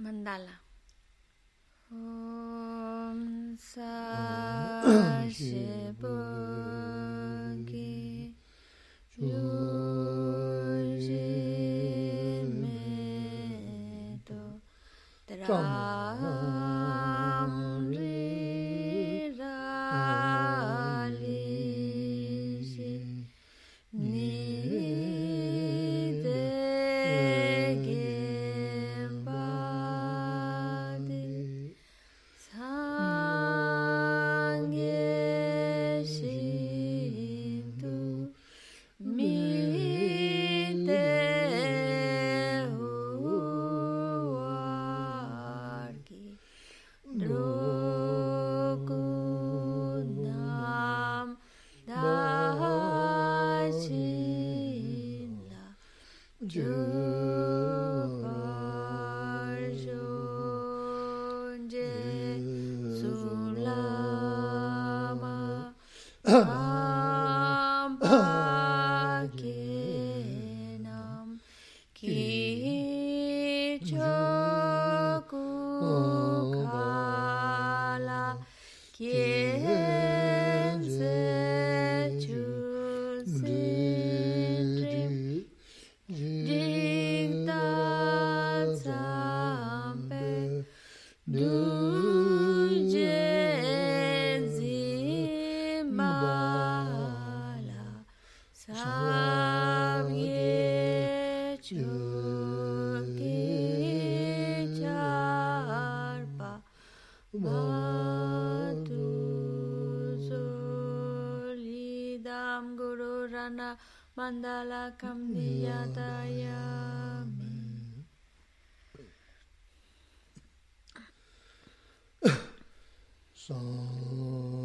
Mandala. Om Sa kamdiyadaya. Sanje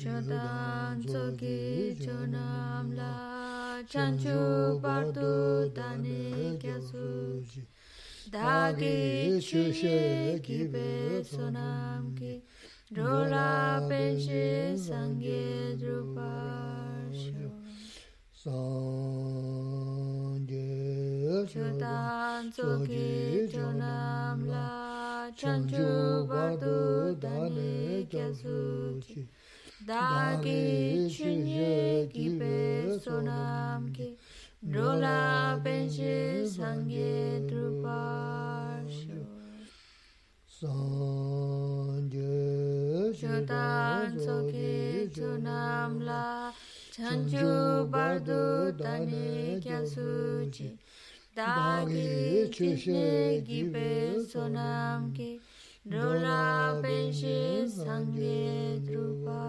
Chodan tsoki chonam la chanchu bardu dani kyasu Dagi chushe ki chunye ki pe sonam ki. Dola penche sangye drupa shio sangye shodan soki chunam la. Chanchu bardu dani kya suchi dagi chunye ki pe sonam ki. Dola penche sangye drupa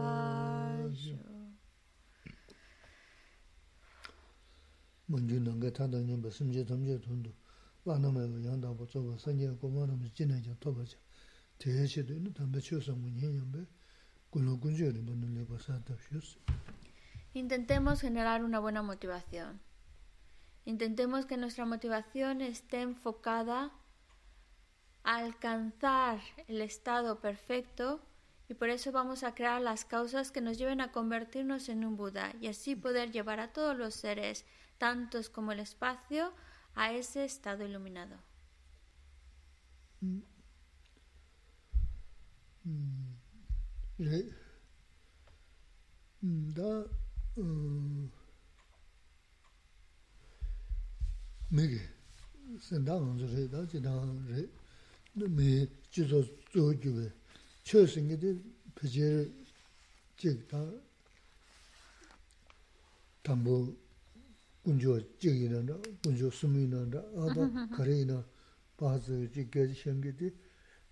Intentemos generar una buena motivación. Intentemos que nuestra motivación esté enfocada a alcanzar el estado perfecto y por eso vamos a crear las causas que nos lleven a convertirnos en un Buda y así poder llevar a todos los seres, tantos como el espacio, a ese estado iluminado. Mm. Mm. mm uh, re. Da. Mege. Senda ngonzo re, da jidang re. Me jizo zo gyube. Chö singe de pejer jik da. Tambo 군조 지기는다 군조 숨이는다 아다 거래이나 바즈 지게 생기디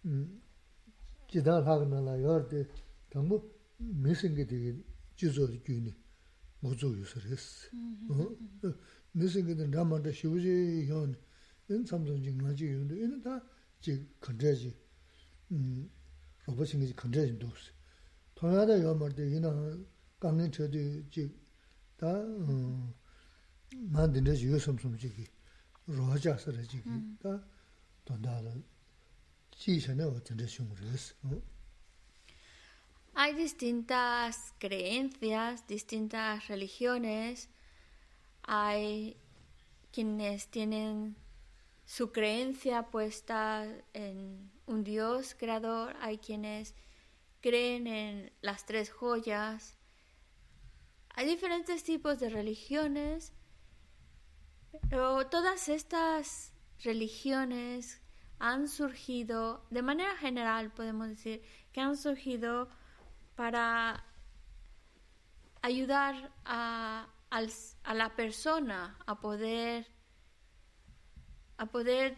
음 지다 하그나라 여데 너무 미생기디 지조 주니 고조 유서레스 어? 미생기디 남한테 쉬우지 현 인삼전 진나지 요데 얘는 다지 건재지. 음 로봇이 건재지 도스 동아다 요머데 이나 강릉 저도 지다 음 yu shung res Hay distintas creencias, distintas religiones. Hay quienes tienen su creencia puesta en un Dios creador, hay quienes creen en las tres joyas. Hay diferentes tipos de religiones, pero todas estas religiones han surgido, de manera general podemos decir, que han surgido para ayudar a, la persona a poder, a poder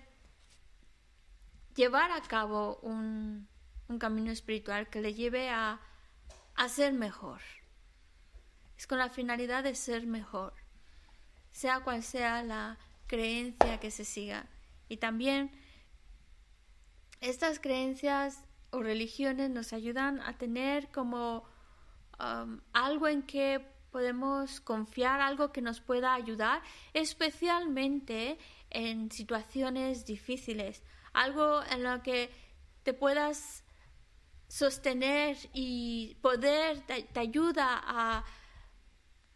llevar a cabo un, un camino espiritual que le lleve a, a ser mejor. Es con la finalidad de ser mejor, sea cual sea la creencia que se siga. Y también estas creencias o religiones nos ayudan a tener como um, algo en que podemos confiar, algo que nos pueda ayudar, especialmente en situaciones difíciles, algo en lo que te puedas sostener y poder te, te ayuda a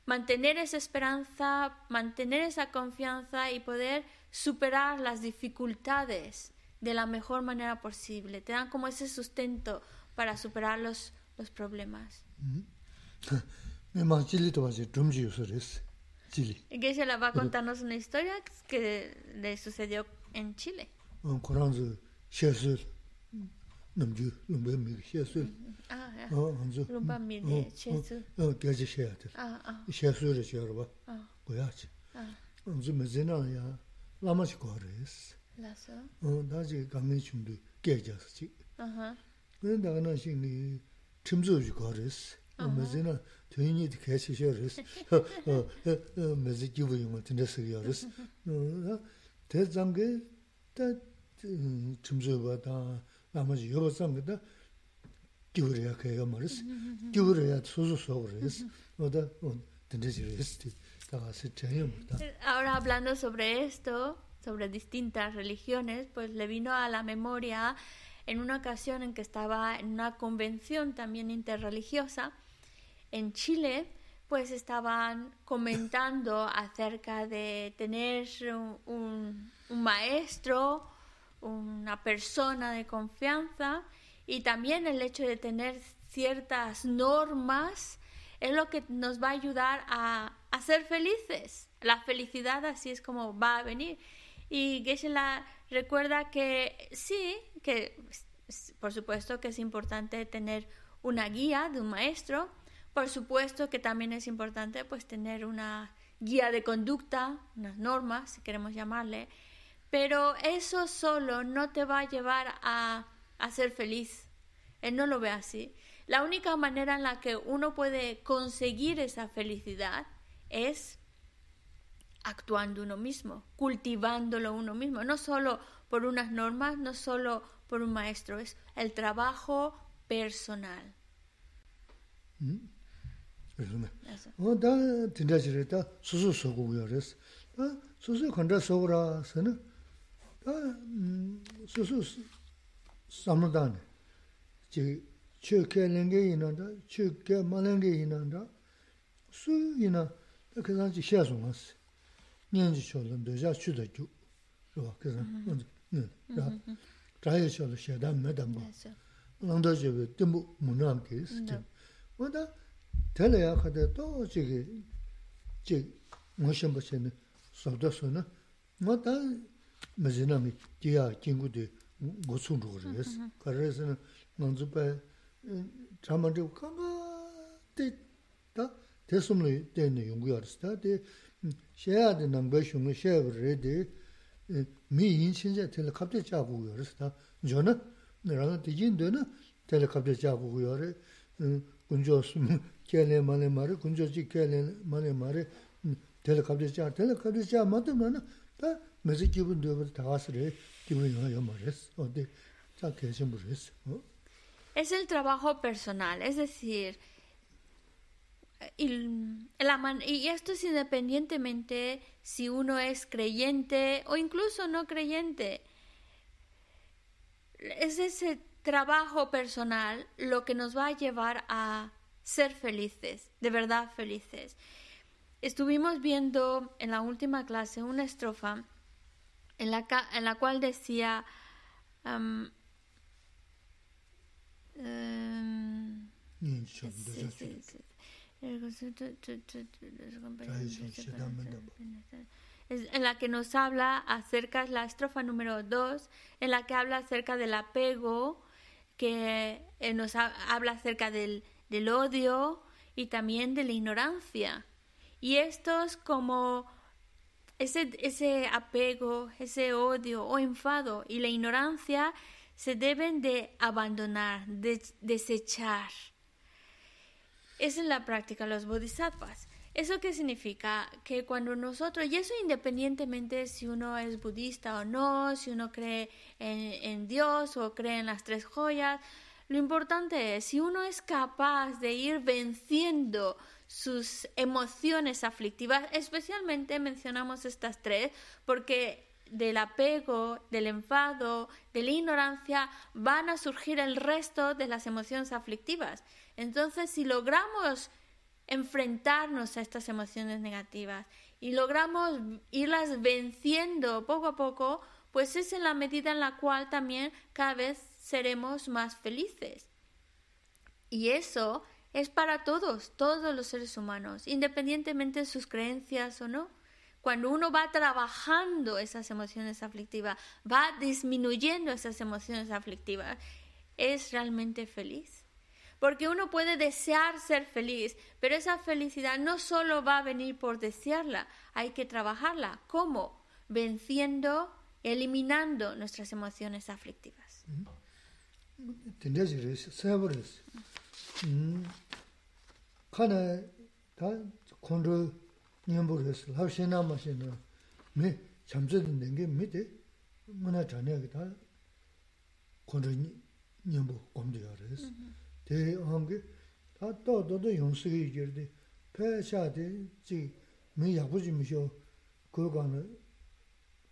mantener esa esperanza, mantener esa confianza y poder superar las dificultades de la mejor manera posible. Te dan como ese sustento para superar los, los problemas. jili Geshe la va a contarnos una historia que le sucedió en Chile. koran zu shesu namju lumbe mi shesu Ah, ya. anzu Lumba mi de Chesu. geje sheyatir Ah, ah, shesu re yorba ah, goyachi ah. anzu mezena ya lamachi kores Lazo. 다지 강내 중도 깨졌지 Ajá. 근데 나는 신이 침주지 거랬어 뭐지나 되니 개시셔랬어 어 메지 기부 용 같은 데서 열었어 어 대장게 다 침주 받 아 나머지 여러 상대다 기부려야 그래요 말았어 기부려야 소소소 그랬어 어다 어 된대지랬어 다 가서 제일 못다 Ahora hablando sobre esto, sobre distintas religiones, pues le vino a la memoria en una ocasión en que estaba en una convención también interreligiosa en Chile, pues estaban comentando acerca de tener un, un- un maestro, una persona de confianza y también el hecho de tener ciertas normas es lo que nos va a ayudar a, a ser felices. La felicidad así es como va a venir. Y Geshe-la recuerda que sí, que por supuesto que es importante tener una guía de un maestro, Por supuesto que también es importante pues tener una guía de conducta, unas normas, si queremos llamarle, pero eso solo no te va a llevar a, a ser feliz. Él no lo ve así. La única manera en la que uno puede conseguir esa felicidad es actuando uno mismo, cultivándolo uno mismo, no solo por unas normas, no solo por un maestro, es el trabajo personal. ¿Mm? 그 수수 samdane chi chöke lenge inanda chöke malenge inanda su ina kazan chi xia su mas nyenji chola doja chuda ju rwa kazan raya chola xia dan me dan ba langda jebe timbu munam ki isi wanda tela ya khade to chigi chigi mo shimba chene sabda su na wanda 그간지 샤송스 년지 쇼는 되자 추다주 그거 그래서 네 다야 쇼도 샤다 매담 뭐 랑다지베 뜸 문함게 있어 뭐다 tēnā yā khatā tō chīgī chīg ngōshīṃ bāshī nī sōgdā sō na ngā tā mā zī nā mī tīyā kīngu tī ngō tsūng rūg rī yas kā rī sī na ngā dzū bā chā mā rī wā kā ngā tī tā tē sōm lī tē nī yungu yā rī sī tā tī xē yā tī nāng bā shūng nī xē wā rī tī mī yīn chīn chā tē lī kāp Es el trabajo personal, es decir, la y esto es independientemente si uno es creyente o incluso no creyente. Es ese trabajo personal lo que nos va a llevar a ser felices, de verdad felices. Estuvimos viendo en la última clase una estrofa en la, en la cual decía um, um, en la que nos habla acerca, la estrofa número 2, en la que habla acerca del apego, que eh, nos habla acerca del, del odio y también de la ignorancia. Y estos como ese, ese apego, ese odio o enfado y la ignorancia se deben de abandonar, de desechar. Esa es la práctica de los bodhisattvas. ¿Eso qué significa? Que cuando nosotros, y eso independientemente si uno es budista o no, si uno cree en, en Dios o cree en las tres joyas, lo importante es, si uno es capaz de ir venciendo sus emociones aflictivas, especialmente mencionamos estas tres, porque del apego, del enfado, de la ignorancia, van a surgir el resto de las emociones aflictivas. Entonces, si logramos enfrentarnos a estas emociones negativas y logramos irlas venciendo poco a poco, pues es en la medida en la cual también cada vez seremos más felices. Y eso es para todos, todos los seres humanos, independientemente de sus creencias o no. Cuando uno va trabajando esas emociones aflictivas, va disminuyendo esas emociones aflictivas, es realmente feliz. Porque uno puede desear ser feliz, pero esa felicidad no solo va a venir por desearla, hay que trabajarla. ¿Cómo? Venciendo, eliminando nuestras emociones aflictivas. 카네 다 콘조 님부르스 하시나 마시나 미 잠재된 게 미데 문화 전역이 다 콘조 님부 검지하레스 대 한게 다 또도도 용수기 이르디 패샤데 지 미야부지 미쇼 그거는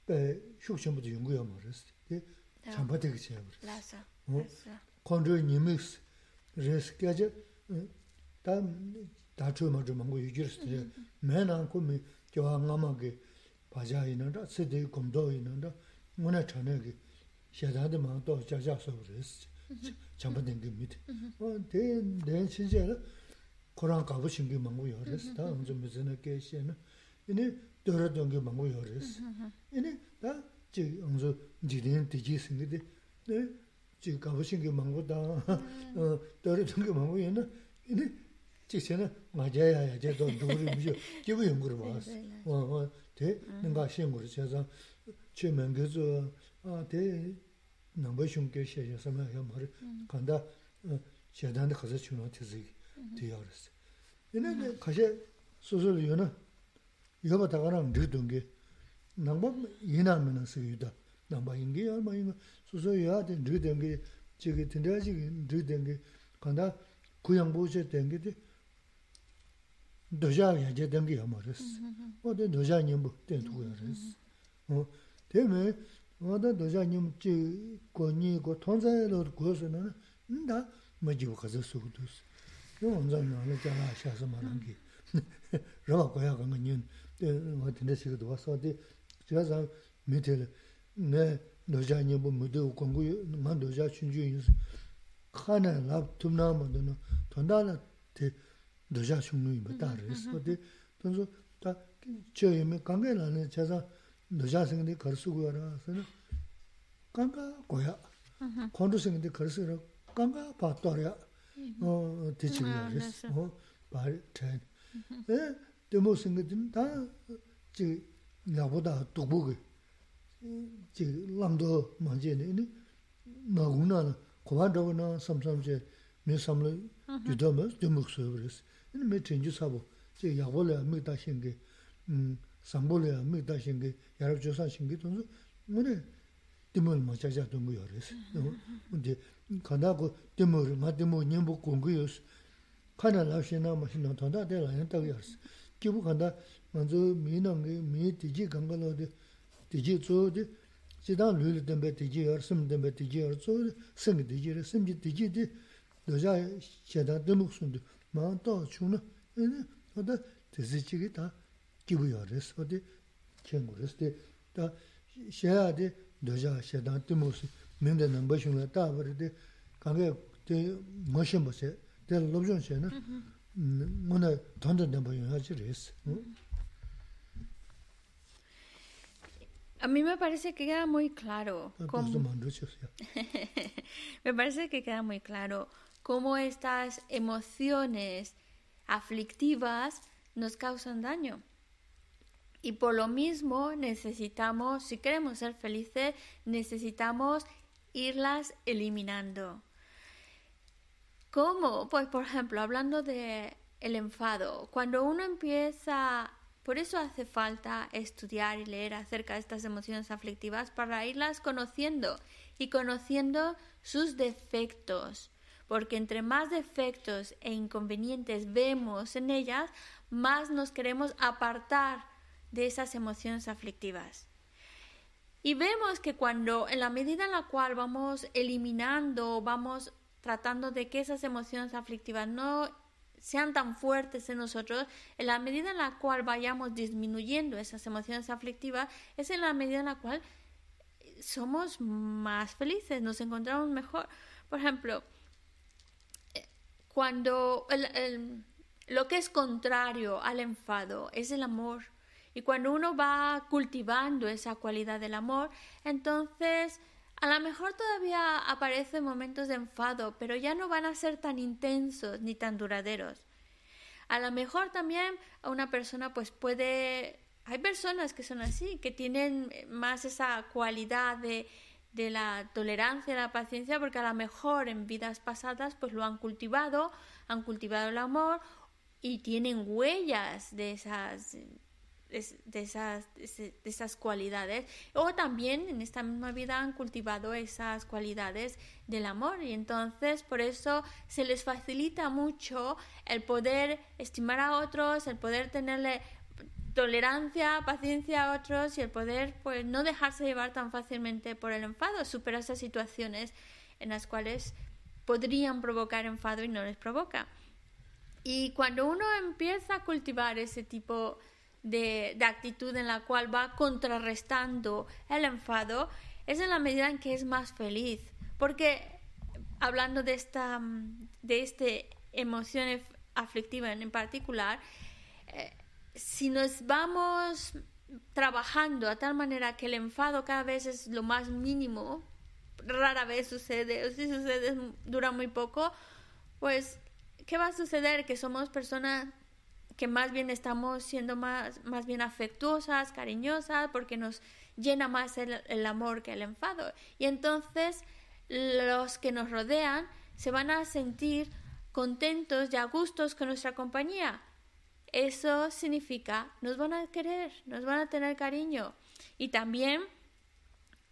배 슉션부터 연구야 말했어. 예. 잠바되게 제가 그랬어. 라사. 콘조 님스 레스까지 mo na cha ne ge xia da de ma do ja ja so res chamba den ge mit o de den chi je la koran ka bu shin ge mangu yo res ta un zum ze na ke xie na ini do ra dong ge mangu yo res ini ta ji un zu ji den de ji sing de 지 가보신 게 망고다 어 떨어진 게 망고였나 이네 직전에 맞아야 이제 또 누구를 무시 기부 연구를 봤어. 어, 어, 대 내가 신고를 제가 최면 그저 아, 대 넘버 흉게 시에서 뭐 말을 간다. 어, 제단에 가서 주는 뜻이 되어 그랬어. 얘네 가시 소설 요는 이거 받아가는 늦던 게 남바 이나면은 쓰기다. 남바 인게 얼마 이거 소설이야 된 늦던 게 저기 된다지 늦던 게 간다. 그냥 보셔 된 게. dōjā yā jē dāngi yā mā rēs, wā tē dōjā nyambu tēn tū yā rēs. Tē mē, wā tē dōjā nyambu jī gō nī gō tōng zā yā lō rō gō sō nā, nī tā mā jī wā kā zā sō gu tū sō. Yō wā nzā mā rā jā rā xā sā mā rā ngī, rā wā gō yā gā ngā nyun, tē wā tē nā sī gā tō wā sō tē, jā sā mē tē lē, mē dōjā nyambu mū tē wā gōng gu yō, mā dōjā chūn chū yō sō, khā nā lā tūm nā mā tō nā, tōndā nā tē dōjā shūngu yīmba tā rīs. Wadi tōnzu tā chio yīmba kāngā yīlā nī chāsā dōjā sīngi dī kār sūgu yārā sīna kāngā gōyā, mm-hmm. kōndu sīngi dī kār sīgu yārā kāngā pā tōr yā. Mm-hmm. Tī chīgu yā mm-hmm, rīs, pā rī chāyā. E dēmō sīngi dī tā chī yābu tā tūkbū gī, chī lāṃdō māñjī nī nā gu nā nā, kōpā rāgu nā samsam chī mī samlī yudā mā dēmō kī sūgu rīs. yin me tenju sabo, che yagbo le me da shingi, mm, sambo le me da shingi, yarab josa shingi tonzo, mune dimol ma chacha tongo yores. Mune kanda ko dimol, ma dimol nyingbo kongo yos, kanda la shina ma shina tanda de la yin tago yores. Kibu kanda manzo mi nangi, mi tiji ganga lo de, tiji tso de, chidang lulu denbe tiji yor, sim denbe tiji yor, tso de, singi tiji re, simji tiji de, doja shedang dimok sundu. 마음 또 주는 아니 어디 대세지기 다 기부여레스 어디 경고레스 다 셔야데 도자 셔단 뜨모스 멤데 넘버 중에 다 버리데 강에 데 머신 버세 데 롭존 셔나 뭐나 던던 넘버 하지 레스 A mí me parece que queda muy claro. Cómo... me parece que queda muy claro cómo estas emociones aflictivas nos causan daño. Y por lo mismo necesitamos, si queremos ser felices, necesitamos irlas eliminando. ¿Cómo? Pues por ejemplo, hablando de el enfado, cuando uno empieza, por eso hace falta estudiar y leer acerca de estas emociones aflictivas para irlas conociendo y conociendo sus defectos, porque entre más defectos e inconvenientes vemos en ellas, más nos queremos apartar de esas emociones aflictivas. Y vemos que cuando, en la medida en la cual vamos eliminando, vamos tratando de que esas emociones aflictivas no sean tan fuertes en nosotros, en la medida en la cual vayamos disminuyendo esas emociones aflictivas, es en la medida en la cual somos más felices, nos encontramos mejor. Por ejemplo, cuando lo que es contrario al enfado es el amor, y cuando uno va cultivando esa cualidad del amor, entonces a lo mejor todavía aparecen momentos de enfado, pero ya no van a ser tan intensos ni tan duraderos. A lo mejor también una persona pues puede... Hay personas que son así, que tienen más esa cualidad de, de la tolerancia, la paciencia, porque a lo mejor en vidas pasadas pues lo han cultivado, han cultivado el amor y tienen huellas de esas de, esas, de esas cualidades. O también en esta misma vida han cultivado esas cualidades del amor y entonces por eso se les facilita mucho el poder estimar a otros, el poder tenerle tolerancia, paciencia a otros y el poder pues no dejarse llevar tan fácilmente por el enfado, superar esas situaciones en las cuales podrían provocar enfado y no les provoca. Y cuando uno empieza a cultivar ese tipo de, actitud en la cual va contrarrestando el enfado, es en la medida en que es más feliz. Porque hablando de esta, de este emoción aflictiva en particular, eh, si nos vamos trabajando a tal manera que el enfado cada vez es lo más mínimo, rara vez sucede, o si sucede dura muy poco, pues ¿qué va a suceder? Que somos personas que más bien estamos siendo más, más bien afectuosas, cariñosas, porque nos llena más el, el amor que el enfado. Y entonces los que nos rodean se van a sentir contentos y a gustos con nuestra compañía. Eso significa, nos van a querer, nos van a tener cariño. Y también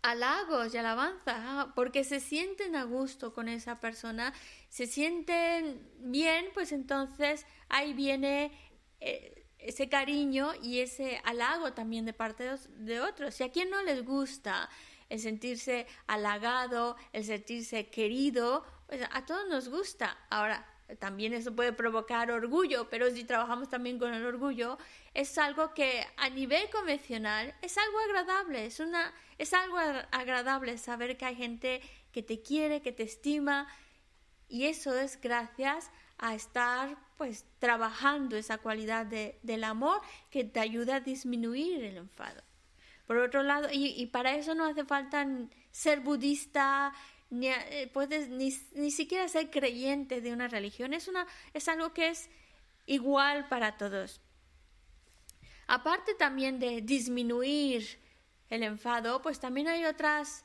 halagos y alabanza, ah, porque se sienten a gusto con esa persona, se sienten bien, pues entonces ahí viene eh, ese cariño y ese halago también de parte de otros. Y a quien no les gusta el sentirse halagado, el sentirse querido, pues a todos nos gusta. Ahora, también eso puede provocar orgullo, pero si trabajamos también con el orgullo, es algo que a nivel convencional es algo agradable, es, una, es algo agradable saber que hay gente que te quiere, que te estima, y eso es gracias a estar pues trabajando esa cualidad de, del amor que te ayuda a disminuir el enfado. Por otro lado, y, y para eso no hace falta ser budista, ni, eh, puedes ni, ni, siquiera ser creyente de una religión. Es, una, es algo que es igual para todos. Aparte también de disminuir el enfado, pues también hay otras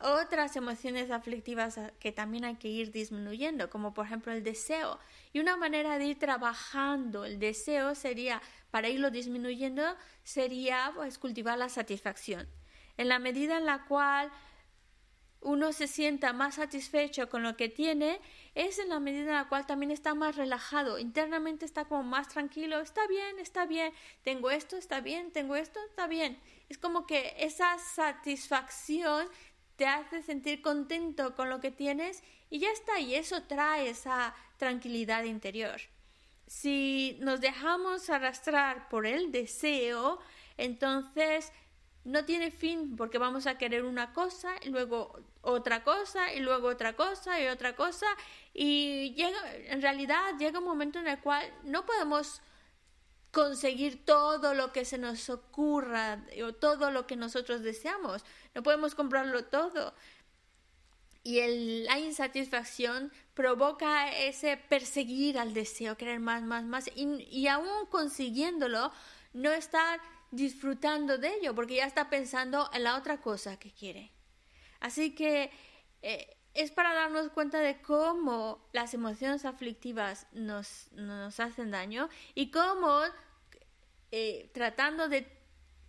otras emociones aflictivas que también hay que ir disminuyendo, como por ejemplo el deseo. Y una manera de ir trabajando el deseo sería, para irlo disminuyendo, sería pues cultivar la satisfacción. En la medida en la cual uno se sienta más satisfecho con lo que tiene, es en la medida en la cual también está más relajado, internamente está como más tranquilo, está bien, está bien, tengo esto, está bien, tengo esto, está bien. Es como que esa satisfacción te hace sentir contento con lo que tienes y ya está, y eso trae esa tranquilidad interior. Si nos dejamos arrastrar por el deseo, entonces no tiene fin porque vamos a querer una cosa y luego otra cosa y luego otra cosa y otra cosa y llega en realidad llega un momento en el cual no podemos conseguir todo lo que se nos ocurra o todo lo que nosotros deseamos no podemos comprarlo todo y la insatisfacción provoca ese perseguir al deseo, querer más, más, más, y, y aún consiguiéndolo, no estar disfrutando de ello, porque ya está pensando en la otra cosa que quiere. Así que eh, es para darnos cuenta de cómo las emociones aflictivas nos, nos hacen daño y cómo eh, tratando de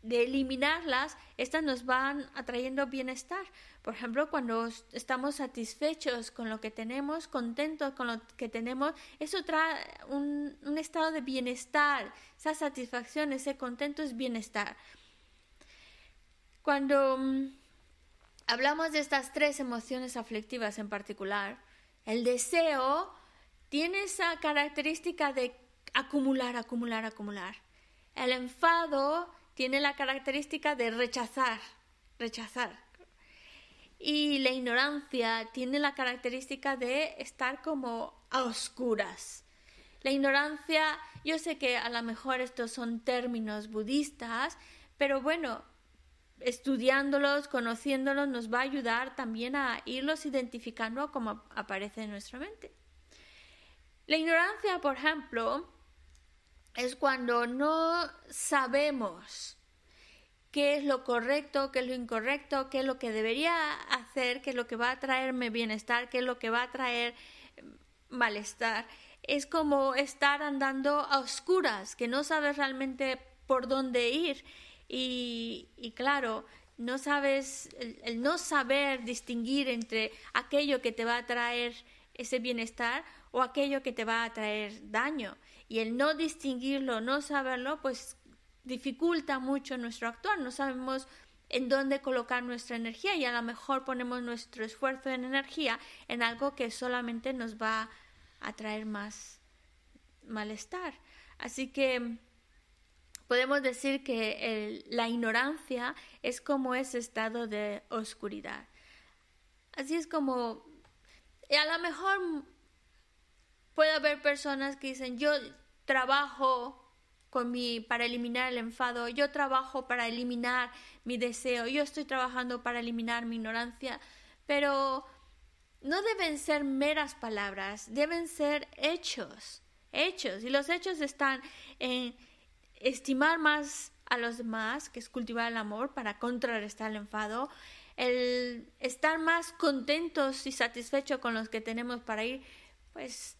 de eliminarlas, estas nos van atrayendo bienestar. Por ejemplo, cuando estamos satisfechos con lo que tenemos, contentos con lo que tenemos, eso trae un, un estado de bienestar, esa satisfacción, ese contento es bienestar. Cuando mm, hablamos de estas tres emociones aflictivas en particular, el deseo tiene esa característica de acumular, acumular, acumular. El enfado tiene la característica de rechazar, rechazar. Y la ignorancia tiene la característica de estar como a oscuras. La ignorancia, yo sé que a lo mejor estos son términos budistas, pero bueno, estudiándolos, conociéndolos, nos va a ayudar también a irlos identificando como aparece en nuestra mente. La ignorancia, por ejemplo, es cuando no sabemos qué es lo correcto, qué es lo incorrecto, qué es lo que debería hacer, qué es lo que va a traerme bienestar, qué es lo que va a traer mm, malestar. Es como estar andando a oscuras, que no sabes realmente por dónde ir. Y, y claro, no sabes, el no saber distinguir entre aquello que te va a traer ese bienestar o aquello que te va a traer daño y el no distinguirlo, no saberlo, pues dificulta mucho nuestro actuar, no sabemos en dónde colocar nuestra energía y a lo mejor ponemos nuestro esfuerzo en energía en algo que solamente nos va a traer más malestar. Así que podemos decir que la ignorancia es como ese estado de oscuridad. Así es como, a lo mejor puede haber personas que dicen, yo trabajo para eliminar el enfado, yo trabajo para eliminar mi deseo, yo estoy trabajando para eliminar mi ignorancia, pero no deben ser meras palabras, deben ser hechos, hechos. Y los hechos están en estimar más a los demás, que es cultivar el amor para contrarrestar el enfado, el estar más contentos y satisfechos con los que tenemos para ir, pues,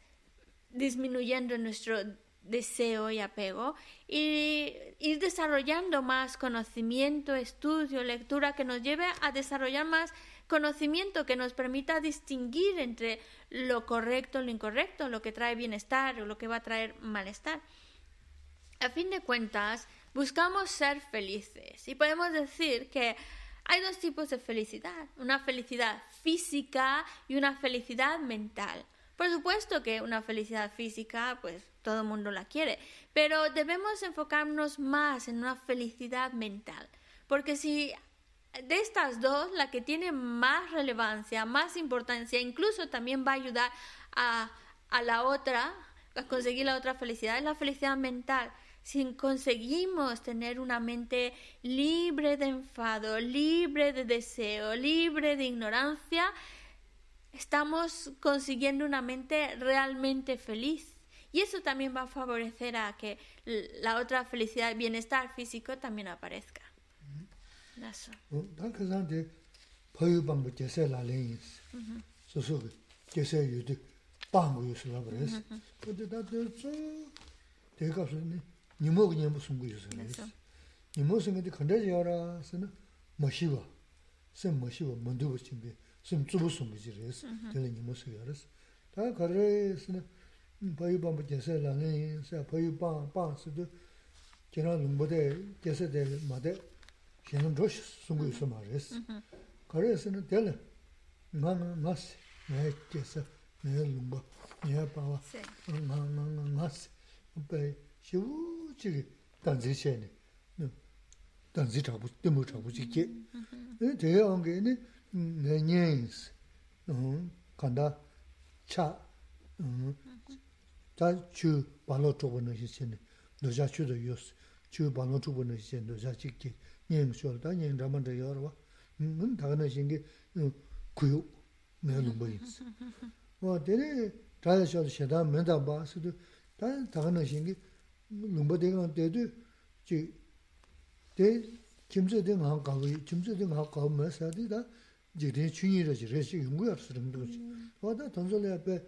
disminuyendo nuestro deseo y apego y ir desarrollando más conocimiento, estudio, lectura que nos lleve a desarrollar más conocimiento que nos permita distinguir entre lo correcto, lo incorrecto, lo que trae bienestar o lo que va a traer malestar. A fin de cuentas, buscamos ser felices y podemos decir que hay dos tipos de felicidad, una felicidad física y una felicidad mental. Por supuesto que una felicidad física, pues todo el mundo la quiere, pero debemos enfocarnos más en una felicidad mental, porque si de estas dos, la que tiene más relevancia, más importancia, incluso también va a ayudar a, a la otra, a conseguir la otra felicidad, es la felicidad mental. Si conseguimos tener una mente libre de enfado, libre de deseo, libre de ignorancia, estamos consiguiendo una mente realmente feliz. Y eso también va a favorecer a que la otra felicidad, bienestar físico también aparezca. Eso. 니모기 니모 숨고 있어요. 니모 숨는데 건들지 알아. 쓰는 멋이와. 쌤 멋이와 먼저 붙인 게. 쌤 주부 숨기지 그래서. 내가 니모 쓰게 알았어. 다 거래스는 바이밤 제세라네. 세 바이밤 빵스도 지난 눈보대 제세대 마대 신은 조시 숨고 있어 말했어. 거래스는 될래. 나는 나스 내 제세 내 눈보 내 봐와. 나나나 나스. 배 shivu chigi danzi shayani, danzi chabu, dimu chabu chigi. Daya angi ini nyanyansi, kanda cha, ta chu balo chobo nashi shayani, doja chu do yos, chu balo chobo nashi shayani, doja chigi, nyang shol, ta nyang raman daya warwa, daga nashi ingi kuyu, naya lumbo yinsi. Wa dili daya shol shayda menda baasido, daya daga nashi ingi lumba dekaan dedu chi de kimse de ngang kawe, kimse de ngang kawe ma sadi da jikden chunyi rachi rachi yungu yar sirimdo chi. Mm. Wada tanzo le ape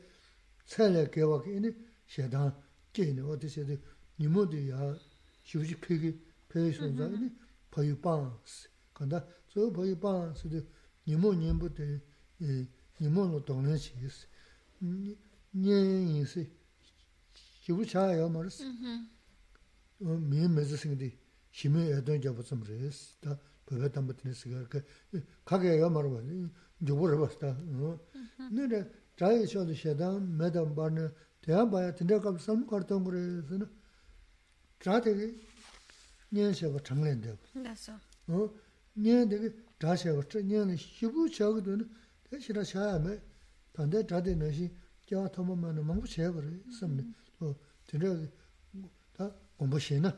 tsaya kewa ki ini shedan keni wada shedi nimo de ya shivuji pegi pegi sonza ini mm-hmm. payu pansi. Kanda so payu pansi de nimo nyingbo de nimo no donglen chi isi. Nyen isi shivu chaya ya marisi. Mm-hmm. mii mezi singi shimi edon jabu tsum res, ta pepe tambu tini sigar kage ya marwa, jubu rwa sta. Nire, chayi shodo shedan, medan barna, teya baya tinda kabu samu kartong res, chayi tegi nyan sheba changlen debu. Nyan tegi chayi sheba, nyan shibu chayi duni, te shira shaya me, tanda chayi nashi, kyaa thoma mana mangu sheba res, samni, tinda ta 공부 시나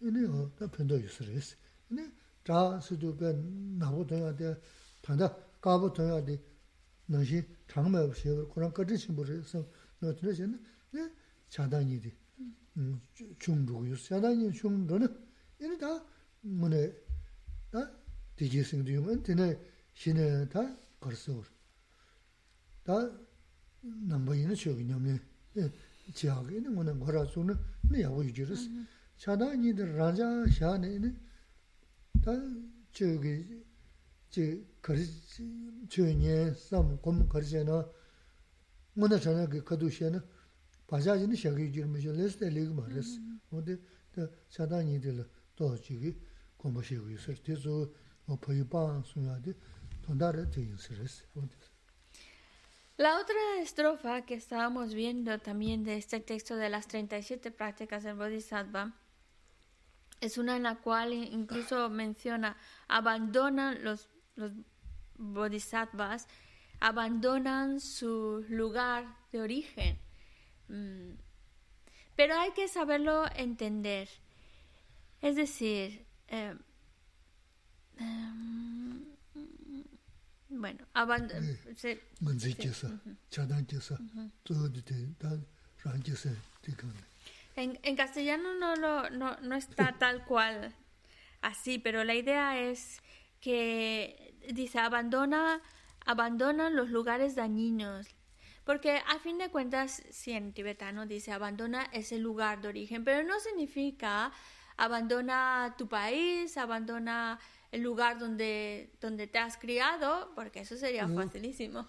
이네 어다 편도 유스레스 이네 자스도 배 나고 돼야 돼. 단다 까고 돼야 돼. 너시 장매 없이 그런 거지 심부에서 너 들으시는 네 자단이디 음. 중국 유스 자단이 중도는 이네 다 뭐네 다 디지싱도 유면 되네. 신에 다 걸서 다 남바이는 저기 냠네. 예. 지하게 있는 거는 거라서는 네 하고 유지르스. 차다 니들 라자 샤네네 다 저기 제 거리지 저녀 삼 고문 거리잖아 뭐나 전에 그 거두시에는 바자지는 샤게 유지르면서 레스데 리그 말레스. 근데 차다 니들 또 지기 공부시고 있을 때도 뭐 보이방 수야데 돈다를 되는 스레스 근데 La otra estrofa que estábamos viendo también de este texto de las 37 prácticas del Bodhisattva es una en la cual incluso menciona, abandonan los, bodhisattvas, abandonan su lugar de origen. Mm. Pero hay que saberlo entender. Es decir, eh, eh, Bueno. Sí. En, en castellano no, lo, no, no está tal cual así, pero la idea es que dice abandona, abandona los lugares dañinos. Porque a fin de cuentas, si en tibetano dice abandona ese lugar de origen, pero no significa abandona tu país, abandona el lugar donde, donde te has criado, porque eso sería facilísimo.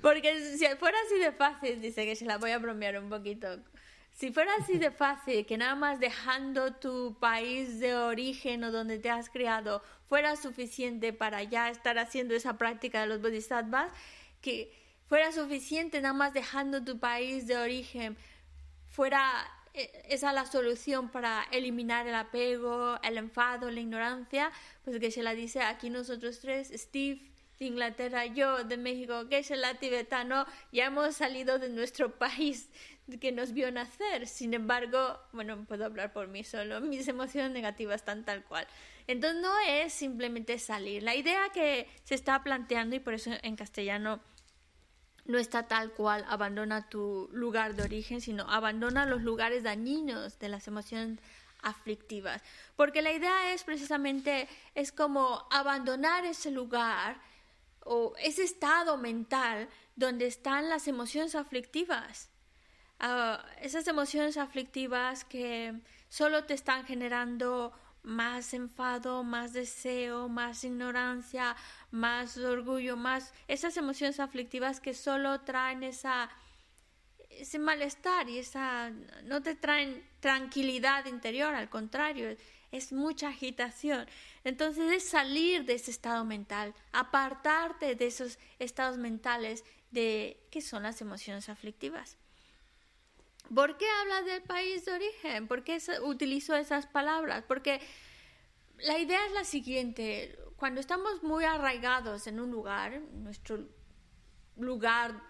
Porque si fuera así de fácil, dice que se la voy a bromear un poquito. Si fuera así de fácil, que nada más dejando tu país de origen o donde te has criado fuera suficiente para ya estar haciendo esa práctica de los bodhisattvas, que fuera suficiente nada más dejando tu país de origen, fuera eh, esa la solución para eliminar el apego, el enfado, la ignorancia, pues que se la dice aquí nosotros tres, Steve de Inglaterra, yo de México, que es la tibetano, ya hemos salido de nuestro país que nos vio nacer. Sin embargo, bueno, puedo hablar por mí solo, mis emociones negativas están tal cual. Entonces no es simplemente salir. La idea que se está planteando, y por eso en castellano no está tal cual abandona tu lugar de origen, sino abandona los lugares dañinos de las emociones aflictivas. Porque la idea es precisamente, es como abandonar ese lugar o ese estado mental donde están las emociones aflictivas. Ah, esas emociones aflictivas que solo te están generando más enfado, más deseo, más ignorancia, más orgullo, más esas emociones aflictivas que solo traen esa ese malestar y esa no te traen tranquilidad interior, al contrario, es mucha agitación. Entonces es salir de ese estado mental, apartarte de esos estados mentales de que son las emociones aflictivas. ¿Por qué habla del país de origen? ¿Por qué utilizo esas palabras? Porque la idea es la siguiente. Cuando estamos muy arraigados en un lugar, nuestro lugar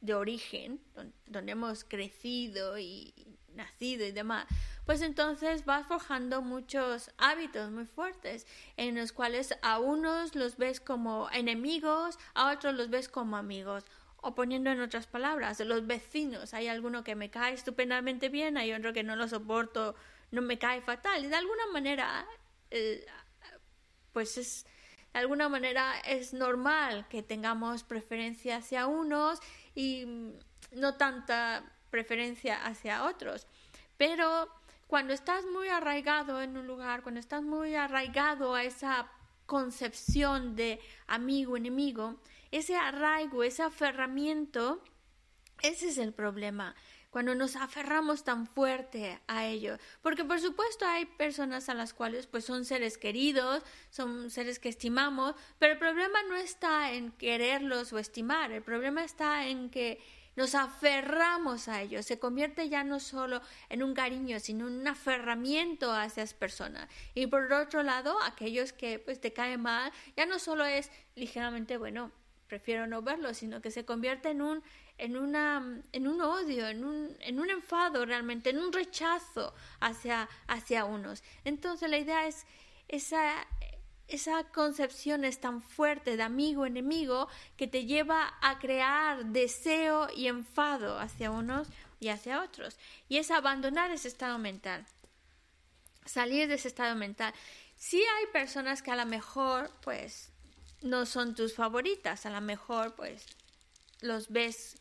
de origen, donde, hemos crecido y nacido y demás, pues entonces vas forjando muchos hábitos muy fuertes en los cuales a unos los ves como enemigos, a otros los ves como amigos. O poniendo en otras palabras, los vecinos, hay alguno que me cae estupendamente bien, hay otro que no lo soporto, no me cae fatal. Y de alguna manera, eh, pues es, de alguna manera es normal que tengamos preferencia hacia unos y no tanta preferencia hacia otros. Pero cuando estás muy arraigado en un lugar, cuando estás muy arraigado a esa concepción de amigo-enemigo, ese arraigo, ese aferramiento, ese es el problema cuando nos aferramos tan fuerte a ello. Porque por supuesto hay personas a las cuales pues son seres queridos, son seres que estimamos, pero el problema no está en quererlos o estimar, el problema está en que nos aferramos a ellos, se convierte ya no solo en un cariño, sino un aferramiento a esas personas. Y por otro lado, aquellos que pues te caen mal, ya no solo es ligeramente, bueno, prefiero no verlo, sino que se convierte en un, en, una, en un odio, en un, en un enfado realmente, en un rechazo hacia, hacia unos. Entonces la idea es esa, esa concepción es tan fuerte de amigo-enemigo que te lleva a crear deseo y enfado hacia unos y hacia otros. Y es abandonar ese estado mental, salir de ese estado mental. Sí hay personas que a lo mejor, pues, no son tus favoritas. A lo mejor, pues, los ves,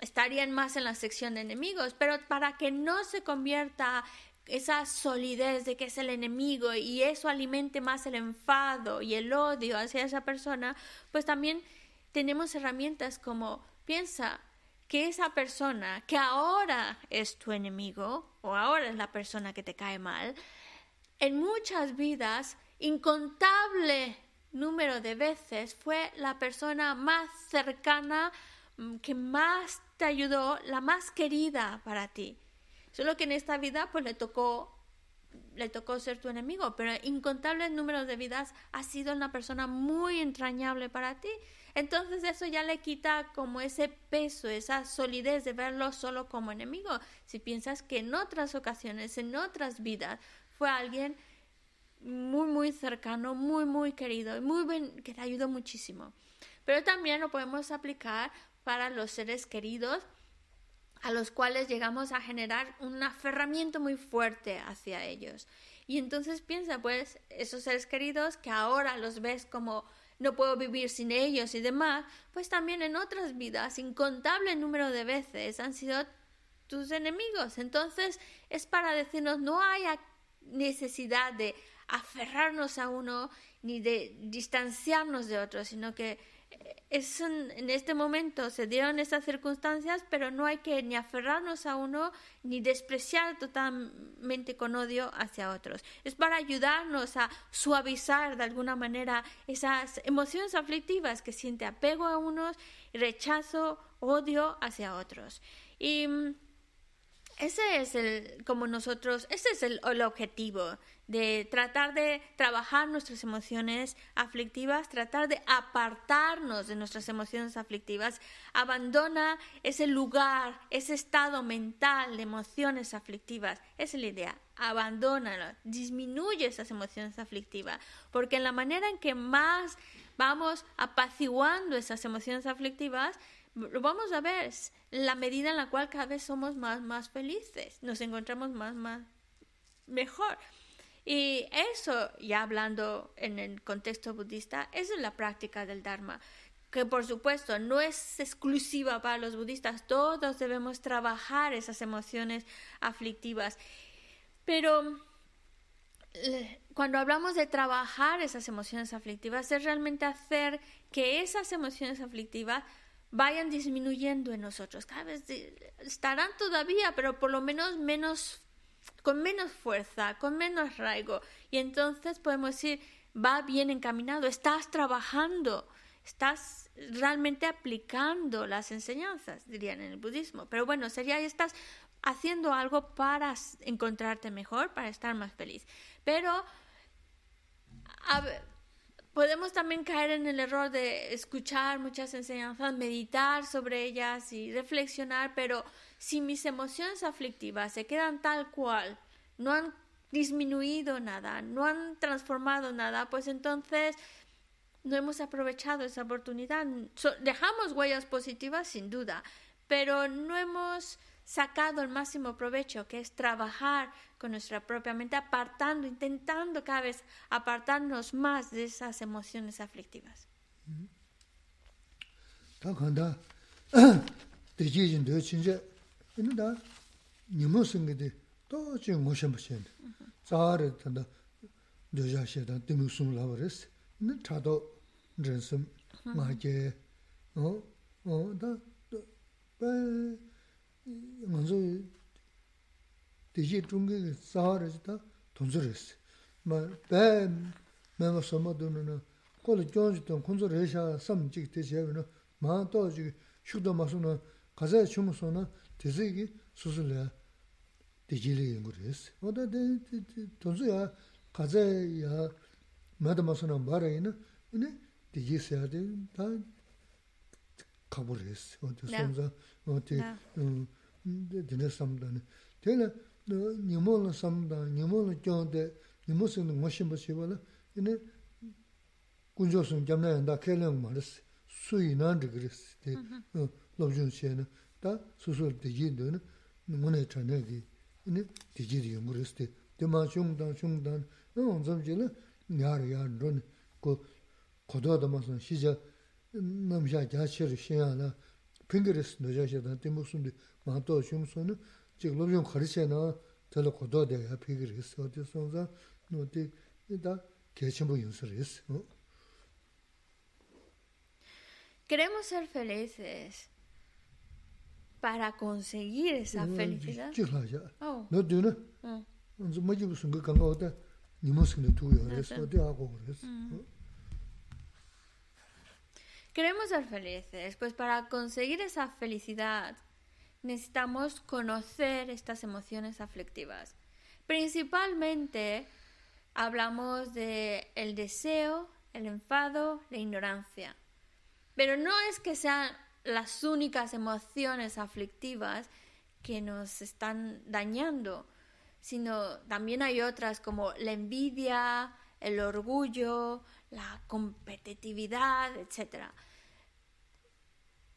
estarían más en la sección de enemigos, pero para que no se convierta esa solidez de que es el enemigo y eso alimente más el enfado y el odio hacia esa persona, pues también tenemos herramientas como piensa que esa persona que ahora es tu enemigo o ahora es la persona que te cae mal, en muchas vidas incontable número de veces fue la persona más cercana, mm, que más te ayudó, la más querida para ti. Solo que en esta vida pues le tocó le tocó ser tu enemigo, pero incontables números de vidas ha sido una persona muy entrañable para ti. entonces eso ya le quita como ese peso, esa solidez de verlo solo como enemigo. Si piensas que en otras ocasiones, en otras vidas, fue alguien muy, muy cercano, muy, muy querido, muy bien, que te ayudó muchísimo. Pero también lo podemos aplicar para los seres queridos a los cuales llegamos a generar un aferramiento muy fuerte hacia ellos. Y entonces piensa, pues, esos seres queridos que ahora los ves como no puedo vivir sin ellos y demás, pues también en otras vidas, incontable número de veces, han sido tus enemigos. Entonces es para decirnos, no hay necesidad de aferrarnos a uno ni de distanciarnos de otro, sino que es en, este momento se dieron esas circunstancias, pero no hay que ni aferrarnos a uno ni despreciar totalmente con odio hacia otros. Es para ayudarnos a suavizar de alguna manera esas emociones aflictivas que siente apego a unos, rechazo, odio hacia otros. Y mm, ese es el, como nosotros, ese es el, el objetivo de tratar de trabajar nuestras emociones aflictivas, tratar de apartarnos de nuestras emociones aflictivas, abandona ese lugar, ese estado mental de emociones aflictivas. Esa es la idea, abandónalo, disminuye esas emociones aflictivas, porque en la manera en que más vamos apaciguando esas emociones aflictivas, lo vamos a ver, la medida en la cual cada vez somos más, más felices, nos encontramos más, más mejor. Y eso, ya hablando en el contexto budista, es la práctica del Dharma, que por supuesto no es exclusiva para los budistas, todos debemos trabajar esas emociones aflictivas. Pero cuando hablamos de trabajar esas emociones aflictivas, es realmente hacer que esas emociones aflictivas vayan disminuyendo en nosotros. Cada vez estarán todavía, pero por lo menos menos con menos fuerza, con menos raigo. Y entonces podemos decir, va bien encaminado, estás trabajando, estás realmente aplicando las enseñanzas, dirían en el budismo. Pero bueno, sería, estás haciendo algo para encontrarte mejor, para estar más feliz. Pero podemos también caer en el error de escuchar muchas enseñanzas, meditar sobre ellas y reflexionar, pero si mis emociones aflictivas se quedan tal cual, no han disminuido nada, no han transformado nada, pues entonces no hemos aprovechado esa oportunidad. dejamos huellas positivas sin duda, pero no hemos sacado el máximo provecho, que es trabajar con nuestra propia mente, apartando, intentando cada vez apartarnos más de esas emociones aflictivas. ina da nimu singi di to chi ngu shenpa shen tsaari tanda doja she dan dimi sung lawa res ina chado rin sim ma ge o o da ba nganzo di ji chungi ki tsaari da tunzu res ma ba mema soma dunu na kola kyonji tong kunzu resha sam chik te chewe na maa to chigi shukdo masu na kazaya chungu so na tēsī 수술이야 sūsū lé 오다 돈수야 가자야 마다 마서나 말아이나 근데 tōnzu 다 가버렸어 어디 손자 어디 음 dine samdani. Tene nimo la samdani, nimo la gyante, nimo sinne ngoshinpa shiwa la, ine kunjo sun gyamna yanda kelayang marisi, suyi nandri kirisi, di lobchun shiyana, ta susul digi dine, ngunay chanayagi, ine digi digi ngurisi di, dima shungdan, shungdan, ina onzamji la nyari yari roni, ko kododa masan shija namsha gyachiri shiyana, 술 되지는 문에 전에기 이네 되지리 무르스테 대마 중단 중단 어 좀지는 야르야 런 고, 고도도 무슨 시저 남자 자체를 시야나 핑거스 너자셔다 때문에 마도 중소는 지금 좀 가르쳐나 더 고도돼 핑거스 어디서서 어디 이다 개침부 연설을 했어 Queremos ser felices. para conseguir esa felicidad. Oh. No tiene. No se me lleva su que canga otra. Ni más que tuyo, eso te hago Queremos ser felices, pues para conseguir esa felicidad necesitamos conocer estas emociones aflictivas. Principalmente hablamos de el deseo, el enfado, la ignorancia. Pero no es que sean las únicas emociones aflictivas que nos están dañando, sino también hay otras como la envidia, el orgullo, la competitividad, etc.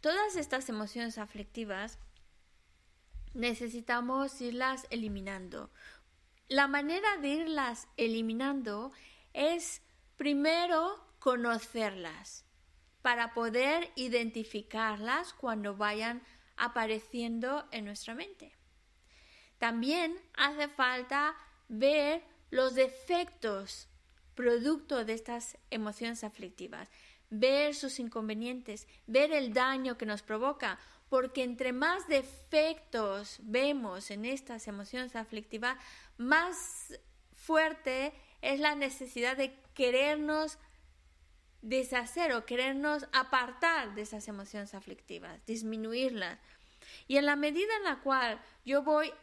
Todas estas emociones aflictivas necesitamos irlas eliminando. La manera de irlas eliminando es primero conocerlas para poder identificarlas cuando vayan apareciendo en nuestra mente. También hace falta ver los defectos producto de estas emociones aflictivas, ver sus inconvenientes, ver el daño que nos provoca, porque entre más defectos vemos en estas emociones aflictivas, más fuerte es la necesidad de querernos deshacer o querernos apartar de esas emociones aflictivas, disminuirlas. Y en la medida en la cual yo voy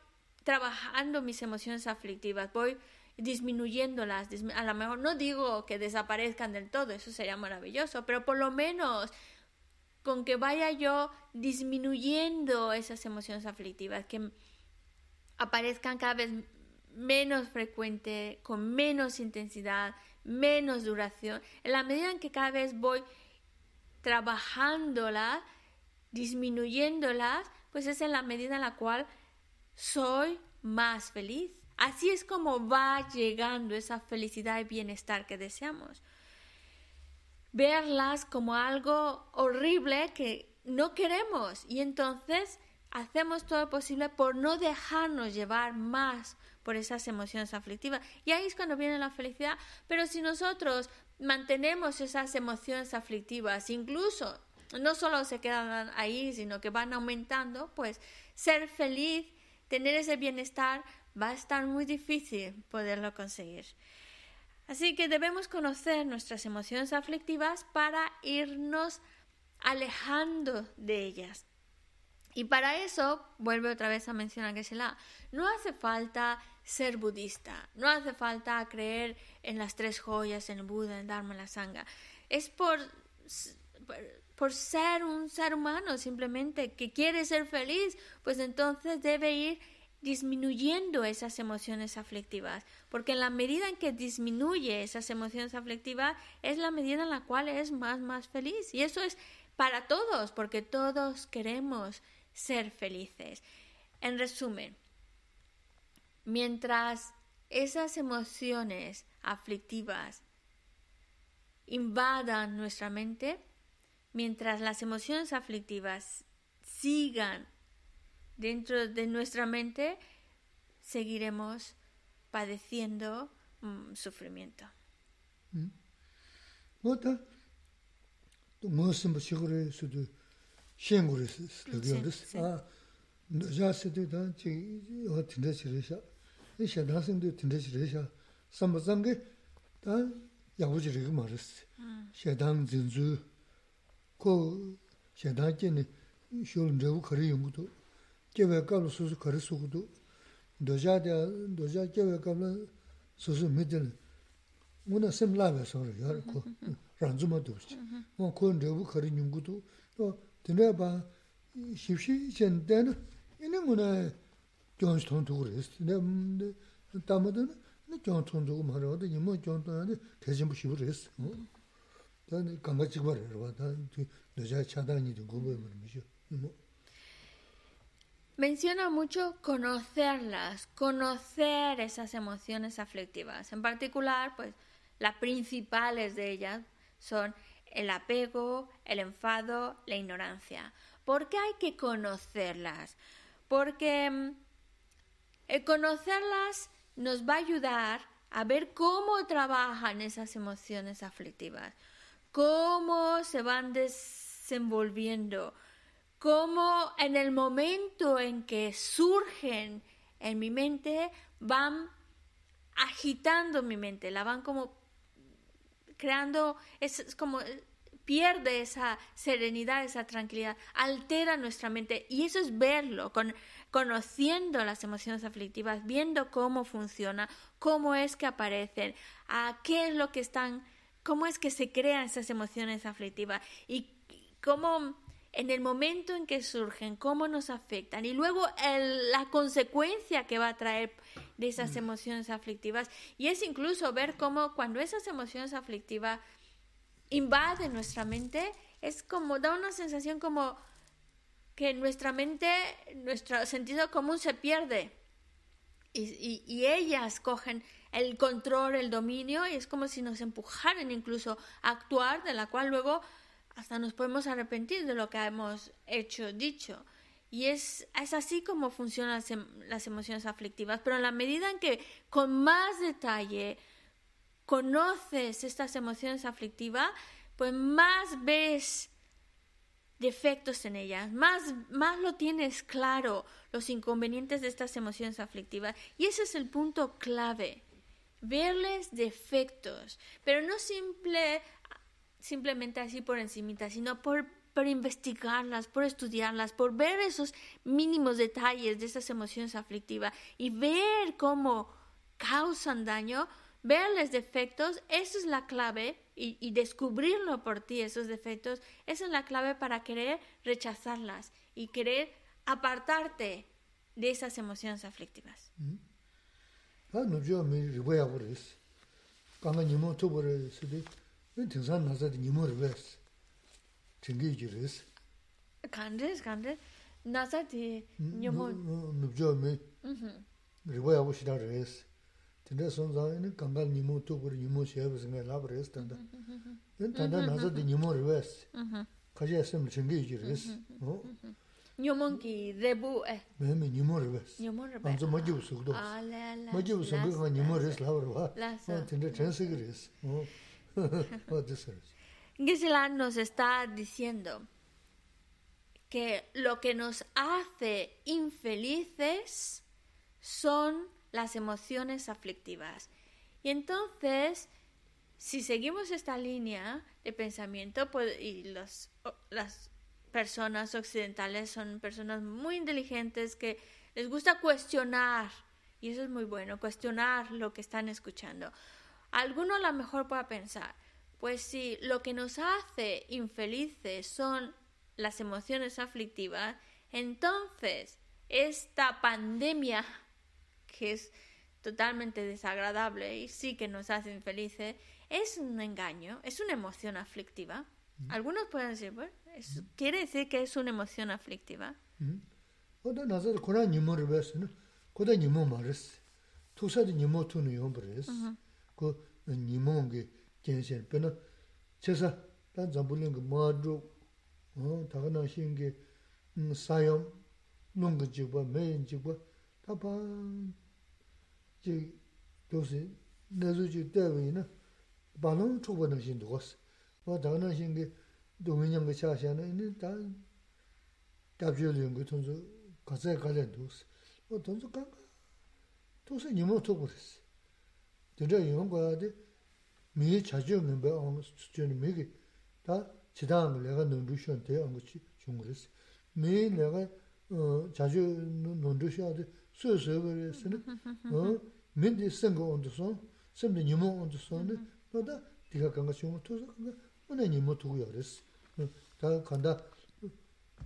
trabajando mis emociones aflictivas, voy disminuyéndolas, a lo mejor no digo que desaparezcan del todo, eso sería maravilloso, pero por lo menos con que vaya yo disminuyendo esas emociones aflictivas, que aparezcan cada vez menos frecuente, con menos intensidad, menos duración, en la medida en que cada vez voy trabajándolas, disminuyéndolas, pues es en la medida en la cual soy más feliz. Así es como va llegando esa felicidad y bienestar que deseamos. Verlas como algo horrible que no queremos y entonces hacemos todo lo posible por no dejarnos llevar más por esas emociones aflictivas. Y ahí es cuando viene la felicidad. Pero si nosotros mantenemos esas emociones aflictivas, incluso no solo se quedan ahí, sino que van aumentando, pues ser feliz, tener ese bienestar, va a estar muy difícil poderlo conseguir. Así que debemos conocer nuestras emociones aflictivas para irnos alejando de ellas. Y para eso, vuelve otra vez a mencionar que se la, no hace falta ser budista, no hace falta creer en las tres joyas, en el Buda, en Dharma, en la Sangha. Es por, por ser un ser humano simplemente que quiere ser feliz, pues entonces debe ir disminuyendo esas emociones aflictivas, porque en la medida en que disminuye esas emociones aflictivas es la medida en la cual es más más feliz y eso es para todos, porque todos queremos ser felices. En resumen, mientras esas emociones aflictivas invadan nuestra mente, mientras las emociones aflictivas sigan dentro de nuestra mente seguiremos padeciendo um, sufrimiento. Otra, musim bu şigre sudu şen gurus diyoruz. Ah, ya sudu da çi o tinde çireşa. İşe nasıl diyor tinde çireşa. Samazan ge da yavucu rigi marız. Şeydan zinzu ko şeydan kendi şolun revu kari yungu kewe kabla susu kari sukudu, doja dea, doja kewe kabla susu midil, una sim lawe sora yara ko, ranzuma doshi. Wan ko nrebu kari nyungudu, dine ba shibshi chen dena, ina una gyonsh tontuku resi, dine tamadana, ina gyonsh tontuku mara wada, ima gyonsh tontuku tejimbu shibu resi. Dine ganga chigwa rarwa, doja chadangi di gubo ima Menciona mucho conocerlas, conocer esas emociones aflictivas. En particular, pues las principales de ellas son el apego, el enfado, la ignorancia. ¿Por qué hay que conocerlas? Porque mm, el conocerlas nos va a ayudar a ver cómo trabajan esas emociones aflictivas, cómo se van desenvolviendo, cómo en el momento en que surgen en mi mente van agitando mi mente, la van como creando, es, como eh, pierde esa serenidad, esa tranquilidad, altera nuestra mente. Y eso es verlo, con, conociendo las emociones aflictivas, viendo cómo funciona, cómo es que aparecen, a qué es lo que están, cómo es que se crean esas emociones aflictivas y cómo en el momento en que surgen, cómo nos afectan y luego la consecuencia que va a traer de esas mm. emociones aflictivas. Y es incluso ver cómo cuando esas emociones aflictivas invaden nuestra mente, es como, da una sensación como que nuestra mente, nuestro sentido común se pierde. Y, y, ellas cogen el control, el dominio, y es como si nos empujaran incluso a actuar, de la cual luego hasta nos podemos arrepentir de lo que hemos hecho, dicho. Y es, es así como funcionan las, em, las emociones aflictivas, pero en la medida en que con más detalle conoces estas emociones aflictivas, pues más ves defectos en ellas, más, más lo tienes claro, los inconvenientes de estas emociones aflictivas. Y ese es el punto clave, verles defectos, pero no simple simplemente así por encimita, sino por, investigarlas, por estudiarlas, por ver esos mínimos detalles de esas emociones aflictivas y ver cómo causan daño, verles defectos, eso es la clave y, descubrirlo por ti, esos defectos, esa es la clave para querer rechazarlas y querer apartarte de esas emociones aflictivas. Ah, no, yo me voy a 등산 나서 니모르 베스 튕기 지르스 간데스 간데 나사티 니모 눕죠메 음 리보야 보시다 레스 근데 손자는 강간 니모 쪽으로 니모 쉐브 생각 라브레스 단다 단다 나서 니모 레스 가지 했으면 튕기 지르스 어 Nyomonki rebu eh. Mehme nyomor rebes. Nyomor rebes. Anzo maji usugdos. Ah, la, la. Maji usugdos ma nyomor res lavar wa. La, so. Tende chansi gres. Oh. Gisela nos está diciendo que lo que nos hace infelices son las emociones aflictivas. Y entonces, si seguimos esta línea de pensamiento, pues, y las personas occidentales son personas muy inteligentes que les gusta cuestionar, y eso es muy bueno, cuestionar lo que están escuchando. Alguno a lo mejor pueda pensar, pues si lo que nos hace infelices son las emociones aflictivas, entonces esta pandemia, que es totalmente desagradable y sí que nos hace infelices, es un engaño, es una emoción aflictiva. Mm. Algunos pueden decir, bueno, mm. quiere decir que es una emoción aflictiva. Mm. 그 니몽게 겐신 베나 제사 단 잠불린 그 마주 어 다가나 신게 음 사용 농거 지고 매인 지고 다바 지 도시 내주지 때문에 바는 초보는 신도 왔어 뭐 다가나 신게 동인형 그 차샤는 있는 다 답주는 그 돈서 가서 가려 도스 뭐 돈서 가 도시 니모 토고스 dendra yung kwaya di mii chachiyo ngenpa anga suchiyo mii ki ta chidanga lega nondru shion te anga chi chunguris. Mii lega uh, chachiyo nondru shion di suyo suyo kare sini uh, mii di senga ondo son, semdi nimo ondo son di na da diga kanga chungu tosa kanga una nimo tuku yaris. Uh, ta kanda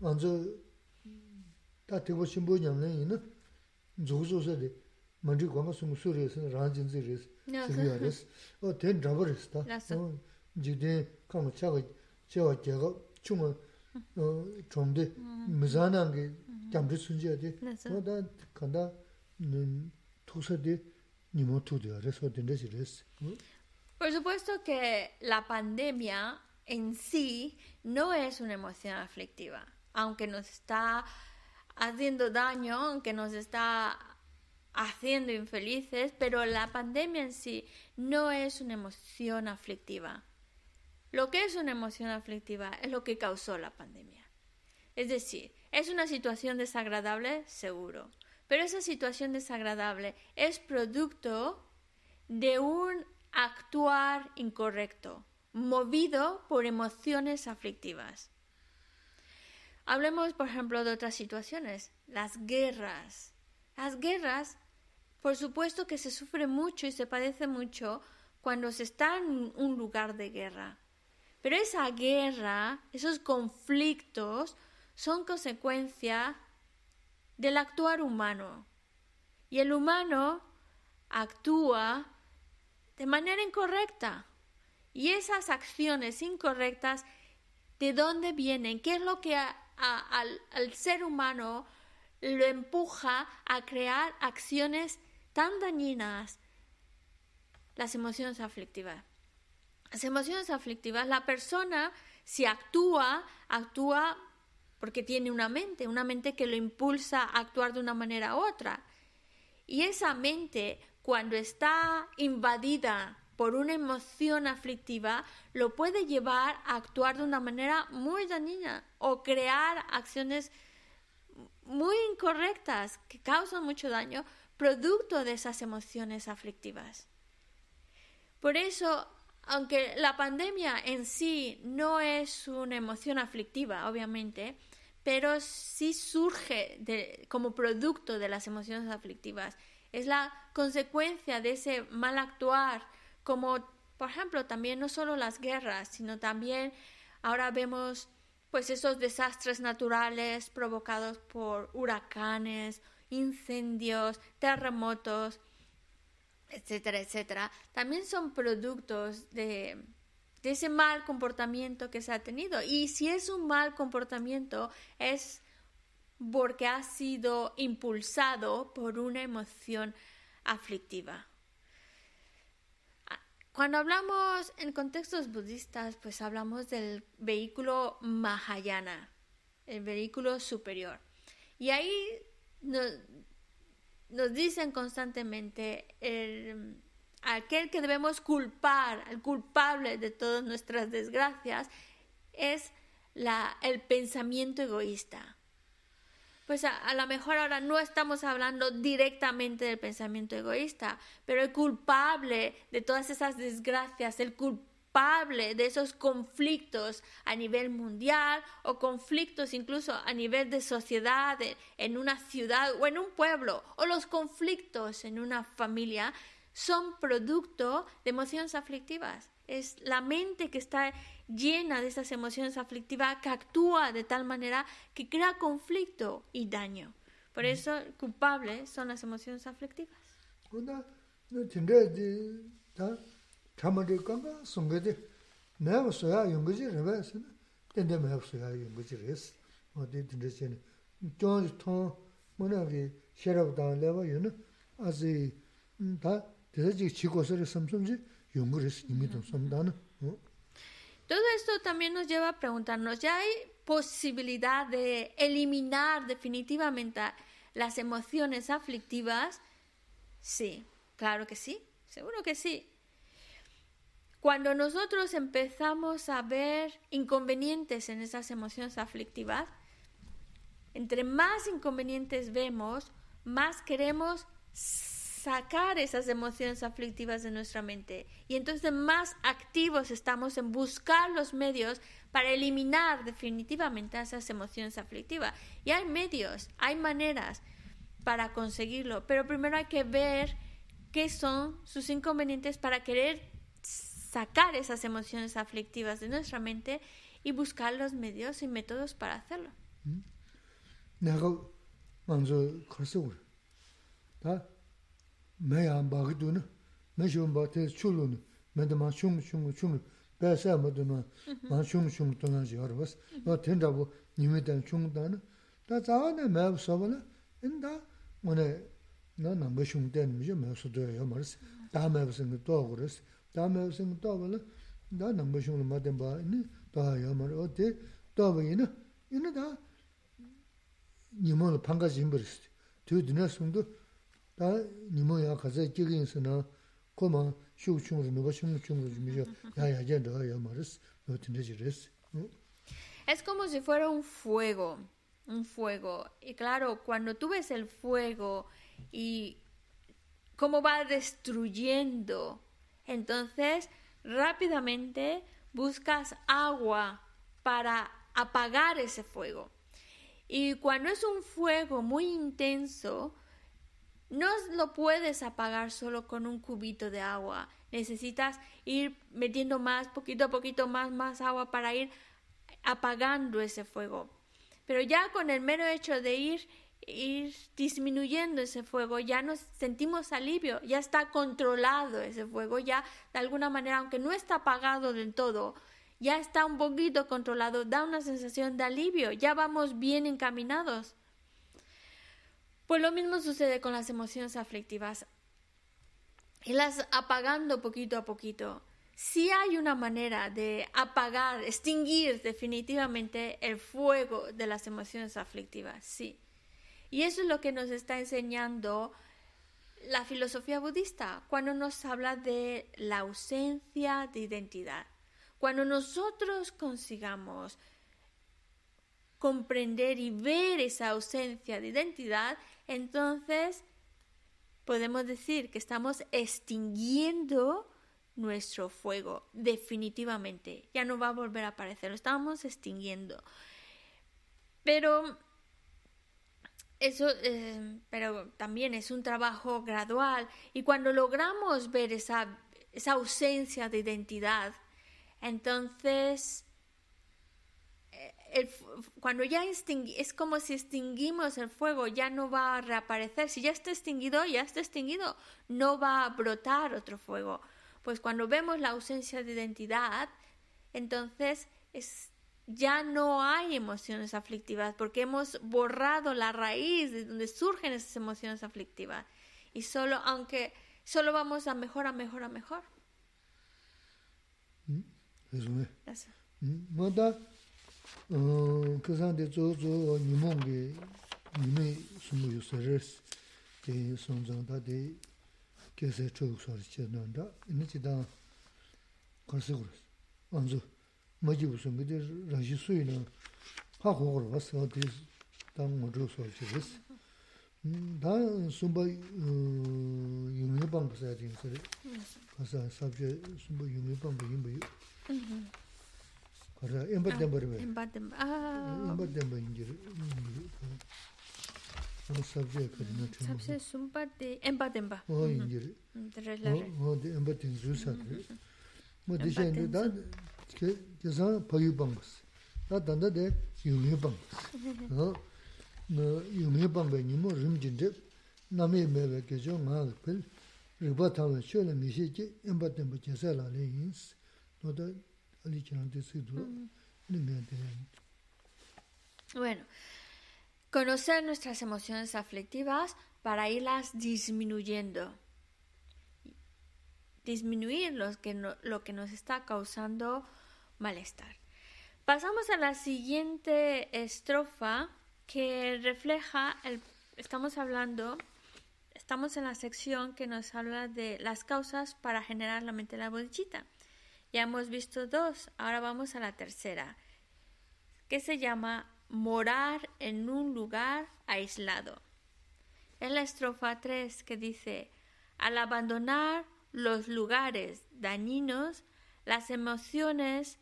anzo ta tibu shimbo nyamlayi na zugu zugu di mandri yasi, ranjin zi yasi, sigi yasi. O ten drabar yasi ta. Jik ten kama chaga, chaga chomde, mizana nge kyamri sunji yadi. O da kanda tuksa di nimo yasi, o ten resi yasi. Por supuesto que la pandemia en sí no es una emoción aflictiva, aunque nos está haciendo daño, aunque nos está haciendo infelices, pero la pandemia en sí no es una emoción aflictiva. Lo que es una emoción aflictiva es lo que causó la pandemia. Es decir, es una situación desagradable, seguro, pero esa situación desagradable es producto de un actuar incorrecto, movido por emociones aflictivas. Hablemos, por ejemplo, de otras situaciones, las guerras. Las guerras por supuesto que se sufre mucho y se padece mucho cuando se está en un lugar de guerra. Pero esa guerra, esos conflictos, son consecuencia del actuar humano. Y el humano actúa de manera incorrecta. Y esas acciones incorrectas, ¿de dónde vienen? ¿Qué es lo que al, ser humano lo empuja a crear acciones tan dañinas? Las emociones aflictivas. Las emociones aflictivas, la persona si actúa, actúa porque tiene una mente, una mente que lo impulsa a actuar de una manera u otra. Y esa mente, cuando está invadida por una emoción aflictiva, lo puede llevar a actuar de una manera muy dañina o crear acciones muy incorrectas que causan mucho daño producto de esas emociones aflictivas. Por eso aunque la pandemia en sí no es una emoción aflictiva, obviamente, pero sí surge como producto de las emociones aflictivas. Es la consecuencia de ese mal actuar, como por ejemplo también no solo las guerras, sino también ahora vemos pues esos desastres naturales provocados por huracanes, incendios, terremotos, etcétera, etcétera, también son productos de, ese mal comportamiento que se ha tenido. Y si es un mal comportamiento, es porque ha sido impulsado por una emoción aflictiva. Cuando hablamos en contextos budistas, pues hablamos del vehículo Mahayana, el vehículo superior. Y ahí nos dicen constantemente el, aquel que debemos culpar, el culpable de todas nuestras desgracias, es la, el pensamiento egoísta. Pues a, a lo mejor ahora no estamos hablando directamente del pensamiento egoísta, pero el culpable de todas esas desgracias, el culpable de esos conflictos a nivel mundial o conflictos incluso a nivel de sociedad, en una ciudad o en un pueblo, o los conflictos en una familia, son producto de emociones aflictivas. Es la mente que está llena de esas emociones aflictivas que actúa de tal manera que crea conflicto y daño. Por eso, culpable son las emociones aflictivas. Todo esto también nos lleva a preguntarnos, ¿ya hay posibilidad de eliminar definitivamente las emociones aflictivas? Sí, claro que sí, seguro que sí. Cuando nosotros empezamos a ver inconvenientes en esas emociones aflictivas, entre más inconvenientes vemos, más queremos sacar esas emociones aflictivas de nuestra mente. Y entonces más activos estamos en buscar los medios para eliminar definitivamente esas emociones aflictivas. Y hay medios, hay maneras para conseguirlo, pero primero hay que ver qué son sus inconvenientes para querer sacar esas emociones aflictivas de nuestra mente y buscar los medios y métodos para hacerlo. Es como si fuera un fuego, un fuego. Y claro, cuando tú ves el fuego y cómo va destruyendo entonces rápidamente buscas agua para apagar ese fuego. Y cuando es un fuego muy intenso, no lo puedes apagar solo con un cubito de agua. necesitas ir metiendo más, poquito a poquito más, más agua para ir apagando ese fuego. Pero ya con el mero hecho de ir, ir disminuyendo ese fuego, ya nos sentimos alivio, ya está controlado ese fuego, ya de alguna manera, aunque no está apagado del todo, ya está un poquito controlado, da una sensación de alivio, ya vamos bien encaminados. Pues lo mismo sucede con las emociones aflictivas. Y las apagando poquito a poquito. Si hay una manera de apagar, extinguir definitivamente el fuego de las emociones aflictivas, sí. Y eso es lo que nos está enseñando la filosofía budista cuando nos habla de la ausencia de identidad. Cuando nosotros consigamos comprender y ver esa ausencia de identidad, entonces podemos decir que estamos extinguiendo nuestro fuego definitivamente. Ya no va a volver a aparecer, lo estamos extinguiendo. Pero eso, eh, pero también es un trabajo gradual y cuando logramos ver esa, esa ausencia de identidad, entonces cuando ya es como si extinguimos el fuego, ya no va a reaparecer. Si ya está extinguido, ya está extinguido, no va a brotar otro fuego. Pues cuando vemos la ausencia de identidad, entonces es, ya no hay emociones aflictivas porque hemos borrado la raíz de donde surgen esas emociones aflictivas. Y solo, aunque solo vamos a mejor, a mejor, a mejor. ¿Mm? Eso de zo zo de son de se che ni da gu maji usum gide rangshi suyu na ha khogor was, ha dis tang madro suwa chiris. Da sumba yungmi bangpa saya jing sari, kasa sabje sumba yungmi bangpa yinba yu. Kasa emba denba riba. Emba denba, aaa. Emba denba yingiri. Ama sabje kari na tenba. Sabje sumba de emba denba. O yingiri. Dara lari. O de emba tenzu sadri. Ma disha indi da No. No Bueno, conocer nuestras emociones aflictivas para irlas disminuyendo. Disminuir que, lo que nos está causando malestar. Pasamos a la siguiente estrofa que refleja el. Estamos hablando. Estamos en la sección que nos habla de las causas para generar la mente de la bodichita. Ya hemos visto dos, ahora vamos a la tercera, que se llama morar en un lugar aislado. Es la estrofa 3 que dice, al abandonar los lugares dañinos, las emociones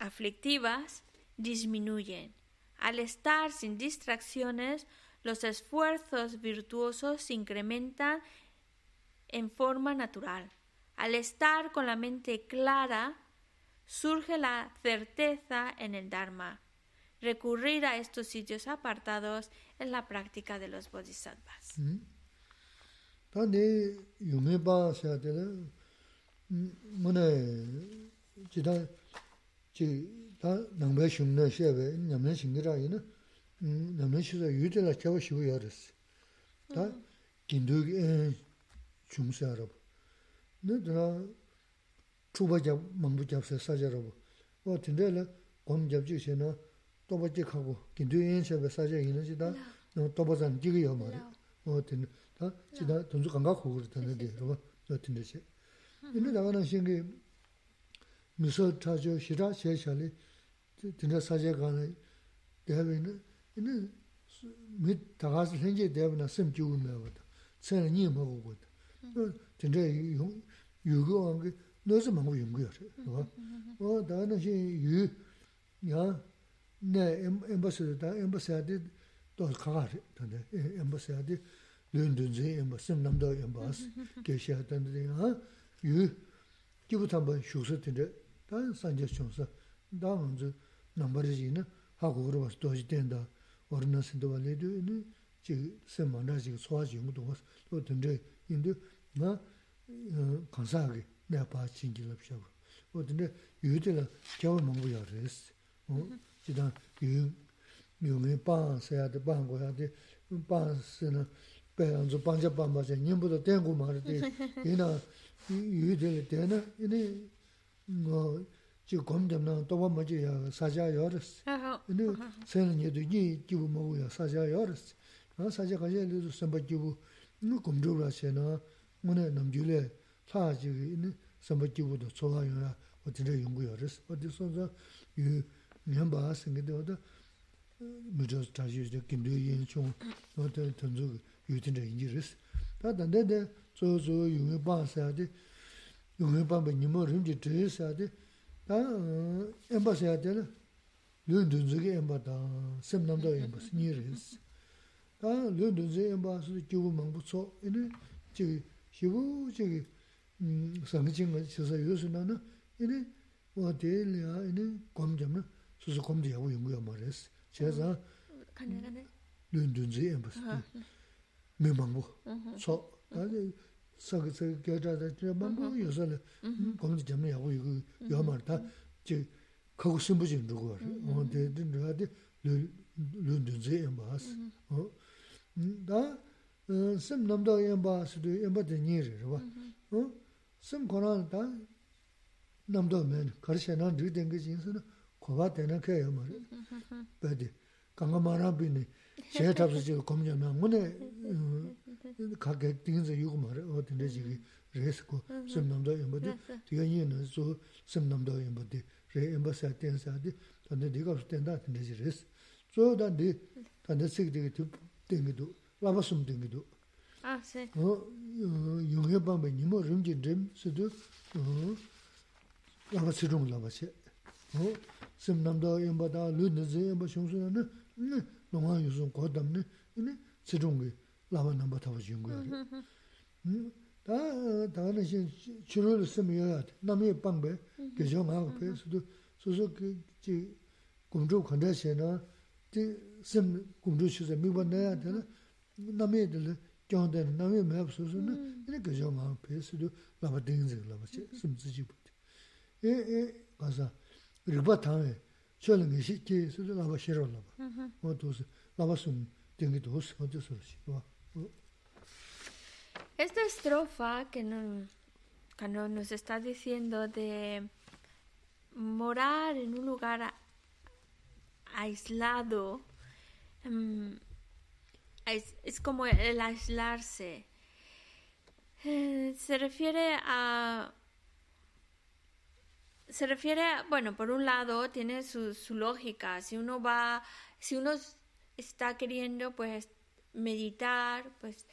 aflictivas disminuyen. Al estar sin distracciones, los esfuerzos virtuosos se incrementan en forma natural. Al estar con la mente clara, surge la certeza en el Dharma. Recurrir a estos sitios apartados es la práctica de los bodhisattvas. 다 남배 슝네 셰베 냠네 싱기라 이나? 남네 시다 유들라 겨워 쉬고 열었어 다 긴두 중세하러 너들아 추바자 망부 잡서 사자로 뭐 근데라 곰 잡지 세나 또 버지 하고 긴두 인세베 사자 이는지다 너 또버잔 지기요 말이야. 뭐 근데 다 지다 돈주 감각 고르다는데 그거 저 근데지 근데 나가는 신기 미소 타죠 시라 제샬리 진짜 사제 가는 대회는 이는 밑 다가서 현재 대회나 심 주우면 보다 저는 니 먹고 보다 진짜 용 유고한 게 너서 먹고 용거야 어? 나는 시유야내 엠버서다 엠버서디 또 가가리 근데 엠버서디 런던지 엠버서 남도 엠버스 계셔야 되는데 유 기부 한번 쇼스 된데 다 산제 총사. 다 먼저 넘버지는 하고 그러서 도시 된다. 어른한테도 발레도 지 세만다지 소화지 용도 또 된데 인도 나 간사하게 내가 봐 진기를 합셔 어딘데 유들라 겨우 먹고 여레스 어. 지다 유 묘에 빠서야 돼 방고야 돼. 빠서는 배안주 반자 반바제 님보다 땡고 말이 돼. 얘나 유들 때는 이네 뭐 지금됨나 또 뭐지야 사자 열스. 근데 세는 얘도 이 기부 뭐야 사자 열스. 나 사자 가지고 선바 기부. 누 검조라 세나 오늘 남줄에 사지 있는 선바 기부도 좋아요야 어디를 연구 열스. 어디서서 이 년바 생기도다 무저 다시 이제 김도인 총 어떤 전주 유진의 인지스 다 단데데 조조 유의 바사데 yōngyō pāmba nīmo rīmchī chīyī sādi, tā āmbā sādi lā, lūn dūnzhī āmbā tā, sēm nāmbdā āmbā sī, nī rīs. Tā lūn dūnzhī āmbā sī jīvū māngbū tsō, inī jīgī, shīvū jīgī sāngi jīngā chīsā yō sī nā na, inī wā tē liyā, inī gōm jām na, sū sū gōm jī yāgu yōngyō āmbā rīs. Chē sā, lūn dūnzhī āmbā sī, mī māngbū tsō, tā sāka sāka gyāchātā chīyā māmbū yōsāla gōmchī chāma yāgu yōgu yōmār tā chī kāgu sīmbu chīn rūgu wār ān tē tē rā tē lū ndunzē yāmbā ās tā sīm namdā yāmbā ās tū yāmbā tē nī rī rā wā sīm kōrā tā namdā mēn kār shē nā rī tēngi chīn sā na kōbā tē nā kā yāmbā rī bā tē kāngā mā rā bī nī 제 답서 지금 검정면 문에 가게 띵서 이거 말해 어딘데 지금 레스고 심남도 연보디 뒤에는 저 심남도 연보디 레 엠바사 텐사디 근데 네가 스탠다 근데 지레스 저다디 근데 식디게 좀 띵기도 라마숨 띵기도 아 세. 어 용해 밤에 니모 름지 름 수도 어 라마스 좀 라마세. 어 심남도 연보다 르느즈 연보 숑수는 nōngā yōsōng kō 담네. 이네 세종기 라마 넘버 타고 지은 거야. 음. 다 다는 신 주로를 쓰면 남이 방배 계정 하고 배수도 소소 그지 공조 컨데션은 지심 공조 시세 미번내야 되나? 남이들 경대 남이 맵 소소는 이렇게 계정 하고 배수도 라마 딩지 라마 심지지 에 에, 가서 리바 타에 ngā Esta estrofa que nos, cuando nos está diciendo de morar en un lugar aislado, es, es como el aislarse. Eh, se refiere a se refiere, bueno, por un lado tiene su, su, lógica. Si uno va, si uno está queriendo, pues, meditar, pues,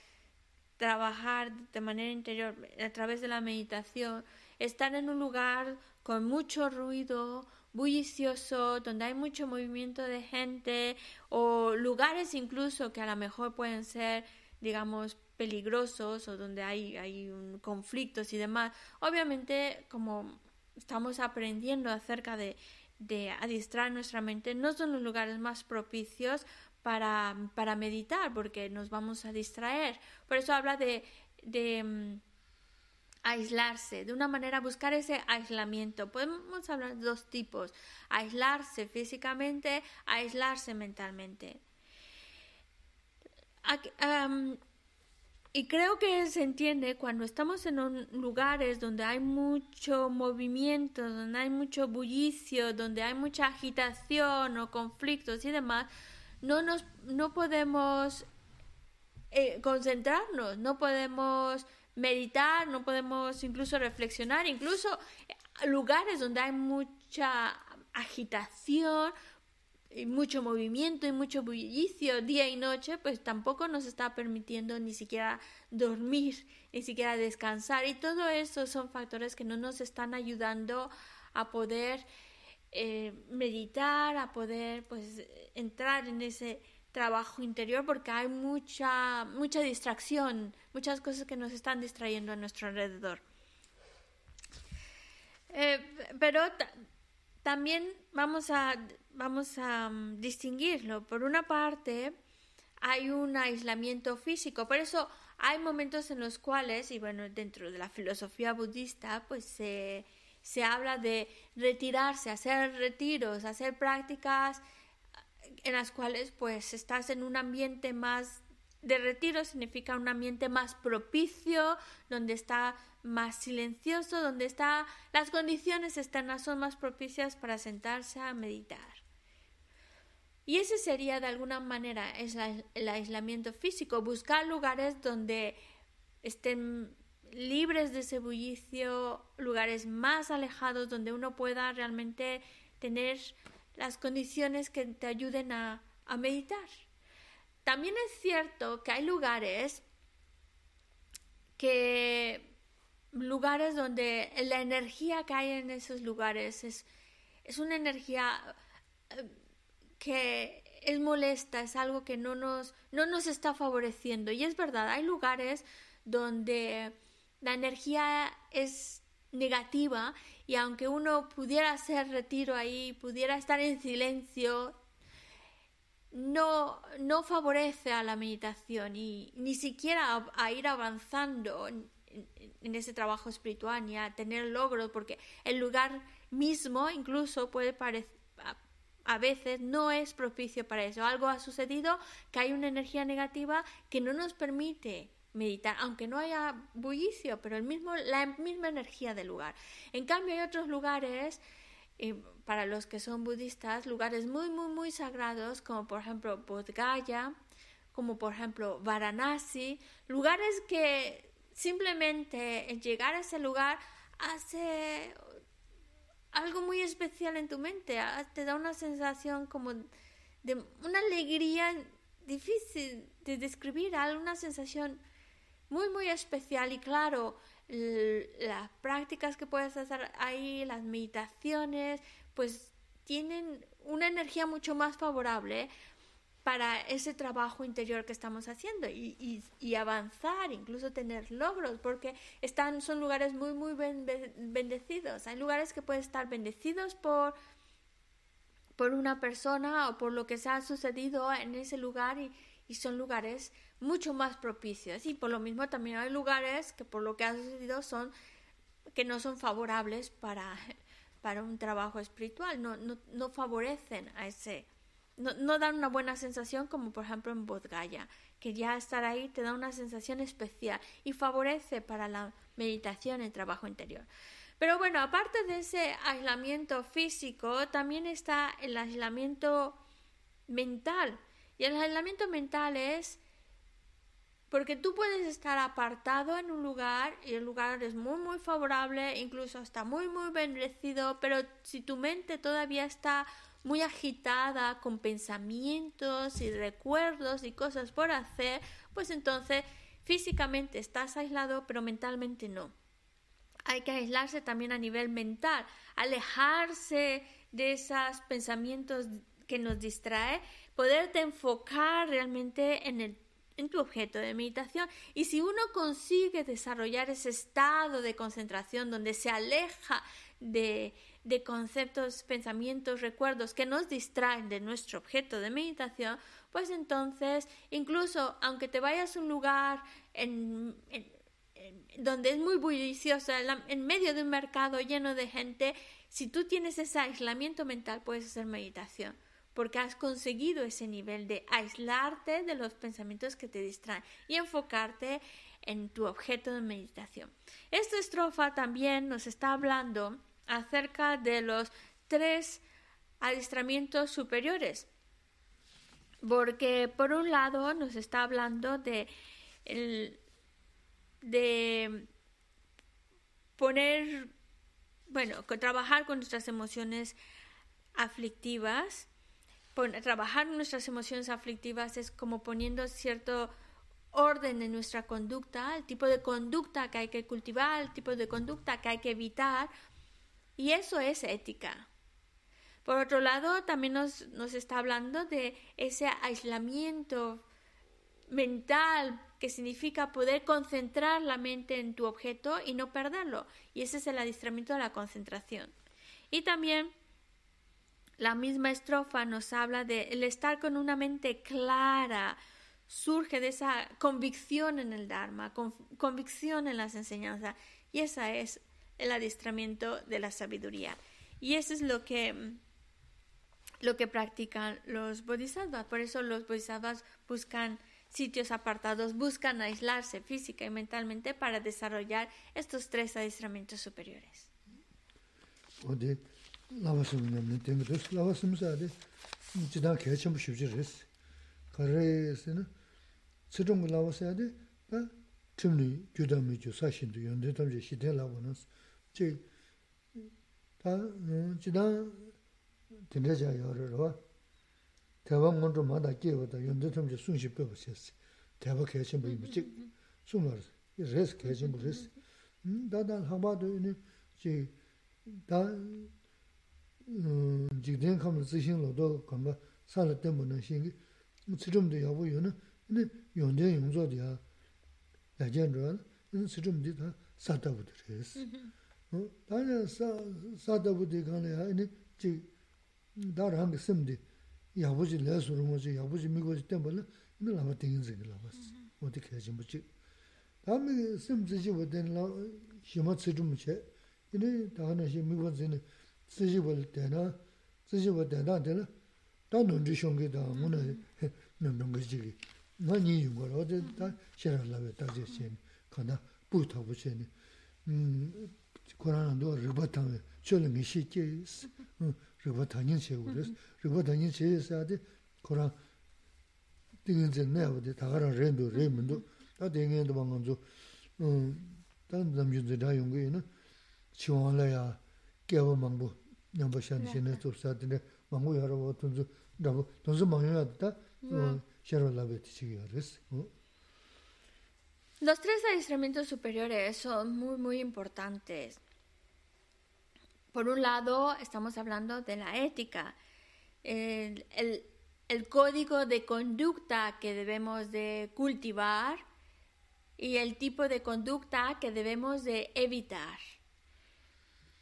trabajar de manera interior a través de la meditación, estar en un lugar con mucho ruido, bullicioso, donde hay mucho movimiento de gente, o lugares incluso que a lo mejor pueden ser, digamos, peligrosos o donde hay, hay un, conflictos y demás. Obviamente, como estamos aprendiendo acerca de, de adiestrar nuestra mente, no son los lugares más propicios para, para meditar, porque nos vamos a distraer. Por eso habla de, de um, aislarse, de una manera buscar ese aislamiento. Podemos hablar de dos tipos, aislarse físicamente, aislarse mentalmente. Aquí, y creo que se entiende cuando estamos en un, lugares donde hay mucho movimiento, donde hay mucho bullicio, donde hay mucha agitación o conflictos y demás, no, nos, no podemos eh, concentrarnos, no podemos meditar, no podemos incluso reflexionar, incluso lugares donde hay mucha agitación, y mucho movimiento y mucho bullicio día y noche, pues tampoco nos está permitiendo ni siquiera dormir, ni siquiera descansar. Y todo eso son factores que no nos están ayudando a poder eh, meditar, a poder pues entrar en ese trabajo interior porque hay mucha, mucha distracción, muchas cosas que nos están distrayendo a nuestro alrededor. Eh, pero también vamos a, vamos a mm, distinguirlo. Por una parte, hay un aislamiento físico, por eso hay momentos en los cuales, y bueno, dentro de la filosofía budista, pues se, se habla de retirarse, hacer retiros, hacer prácticas en las cuales pues estás en un ambiente más de retiro significa un ambiente más propicio, donde está más silencioso, donde está las condiciones externas son más propicias para sentarse a meditar. Y ese sería de alguna manera el aislamiento físico, buscar lugares donde estén libres de ese bullicio, lugares más alejados donde uno pueda realmente tener las condiciones que te ayuden a, meditar. También es cierto que hay lugares que lugares donde la energía que hay en esos lugares es, es una energía eh, que es molesta, es algo que no nos, no nos está favoreciendo. Y es verdad, hay lugares donde la energía es negativa y aunque uno pudiera hacer retiro ahí, pudiera estar en silencio, no, no favorece a la meditación y ni siquiera a, ir avanzando en, ese trabajo espiritual ni a tener logros, porque el lugar mismo incluso puede parecer a veces no es propicio para eso. Algo ha sucedido que hay una energía negativa que no nos permite meditar, aunque no haya bullicio, pero el mismo, la misma energía del lugar. En cambio, hay otros lugares, eh, para los que son budistas, lugares muy, muy, muy sagrados, como por ejemplo Bodh Gaya, como por ejemplo Varanasi, lugares que simplemente llegar a ese lugar hace algo muy especial en tu mente, te da una sensación como de una alegría difícil de describir, una sensación muy, muy especial. Y claro, las prácticas que puedes hacer ahí, las meditaciones, pues tienen una energía mucho más favorable para ese trabajo interior que estamos haciendo y, y, avanzar, incluso tener logros, porque están, son lugares muy, muy bendecidos. Hay lugares que pueden estar bendecidos por, por una persona o por lo que se ha sucedido en ese lugar y, y son lugares mucho más propicios. Y por lo mismo también hay lugares que por lo que ha sucedido son que no son favorables para, para un trabajo espiritual, no, no, no favorecen a ese, no, no, dan una buena sensación como por ejemplo en Bodgaya, que ya estar ahí te da una sensación especial y favorece para la meditación y trabajo interior. Pero bueno, aparte de ese aislamiento físico, también está el aislamiento mental. Y el aislamiento mental es porque tú puedes estar apartado en un lugar y el lugar es muy muy favorable, incluso está muy muy bendecido, pero si tu mente todavía está muy agitada con pensamientos y recuerdos y cosas por hacer, pues entonces físicamente estás aislado, pero mentalmente no. Hay que aislarse también a nivel mental, alejarse de esos pensamientos que nos distrae, poderte enfocar realmente en el en tu objeto de meditación. Y si uno consigue desarrollar ese estado de concentración donde se aleja de, de conceptos, pensamientos, recuerdos que nos distraen de nuestro objeto de meditación, pues entonces, incluso aunque te vayas a un lugar en, donde es muy bullicioso, en medio de un mercado lleno de gente, si tú tienes ese aislamiento mental, puedes hacer meditación porque has conseguido ese nivel de aislarte de los pensamientos que te distraen y enfocarte en tu objeto de meditación. Esta estrofa también nos está hablando acerca de los tres adiestramientos superiores, porque por un lado nos está hablando de, de poner, bueno, trabajar con nuestras emociones aflictivas, trabajar nuestras emociones aflictivas es como poniendo cierto orden en nuestra conducta, el tipo de conducta que hay que cultivar, el tipo de conducta que hay que evitar, y eso es ética. Por otro lado, también nos, nos está hablando de ese aislamiento mental que significa poder concentrar la mente en tu objeto y no perderlo. Y ese es el adiestramiento de la concentración. Y también la misma estrofa nos habla de el estar con una mente clara, surge de esa convicción en el Dharma, convicción en las enseñanzas. Y ese es el adiestramiento de la sabiduría. Y eso es lo que, lo que practican los bodhisattvas. Por eso los bodhisattvas buscan sitios apartados, buscan aislarse física y mentalmente para desarrollar estos tres adiestramientos superiores. tsitung lawa sayade, da timni gyuda mi gyu sa shindu yonde tamze shiden lawa nas, chi, da jidang dinda jaya yore rwa, tewa ngondo ma da gye wada yonde tamze sunshi pewa sayasi, tewa kaya chenpo ima chik, sumar, res kaya chenpo res. Da da lakba do yone, chi, da jikden kamla zishin lo do kamba sala tenpo na shingi, tsitung do yabu yone, 근데 용된 용조디야 야견도 이 시점디 다 사다부터 했어 어 다른 사 사다부터 간에 아니 지 다른 게 심디 야부지 레스로 뭐지 야부지 미고지 때문에 이 라마 띵인지 라마스 어떻게 해야지 뭐지 다 jikden khamla zishin lodo kamba sala tenpo na shingi tsirimdi yabu yona ina yondian yongzo diya lajan rwa ina tsirimdi ta satabu dhiris mm-hmm. mm-hmm. tanya satabu di kanda ya ina jik dar hangi simdi yabu ji lesu rungo ji yabu ji migo ji tenpo la ina lama tingin zingi lama odi mm-hmm. kaya jimbo jik. Tami simdi ji waden la shima tsirimdi che ina dhana shi migo zini tsijibwa tena, tsijibwa tena tena, ta nundri shungi ta muna miamdunga chigi. Nga nyi yunga rao, ta shirar lawe takze cheni, kana bu tabu cheni. Korana do rikpa tangwe, chola ngi shi che isi, rikpa tangin che u resi. Rikpa tangin che isi ade, korana tingin zen naya de, takara rendo, re mendo, ta tingin do bangan zo, ta namjun zeda yunga ina, chiwaan la ya, bō yā rā wā tōn dzō, dā bō, tōn dzō māng yā dā, Los tres adiestramientos superiores son muy, muy importantes. Por un lado, estamos hablando de la ética, el, el, código de conducta que debemos de cultivar y el tipo de conducta que debemos de evitar.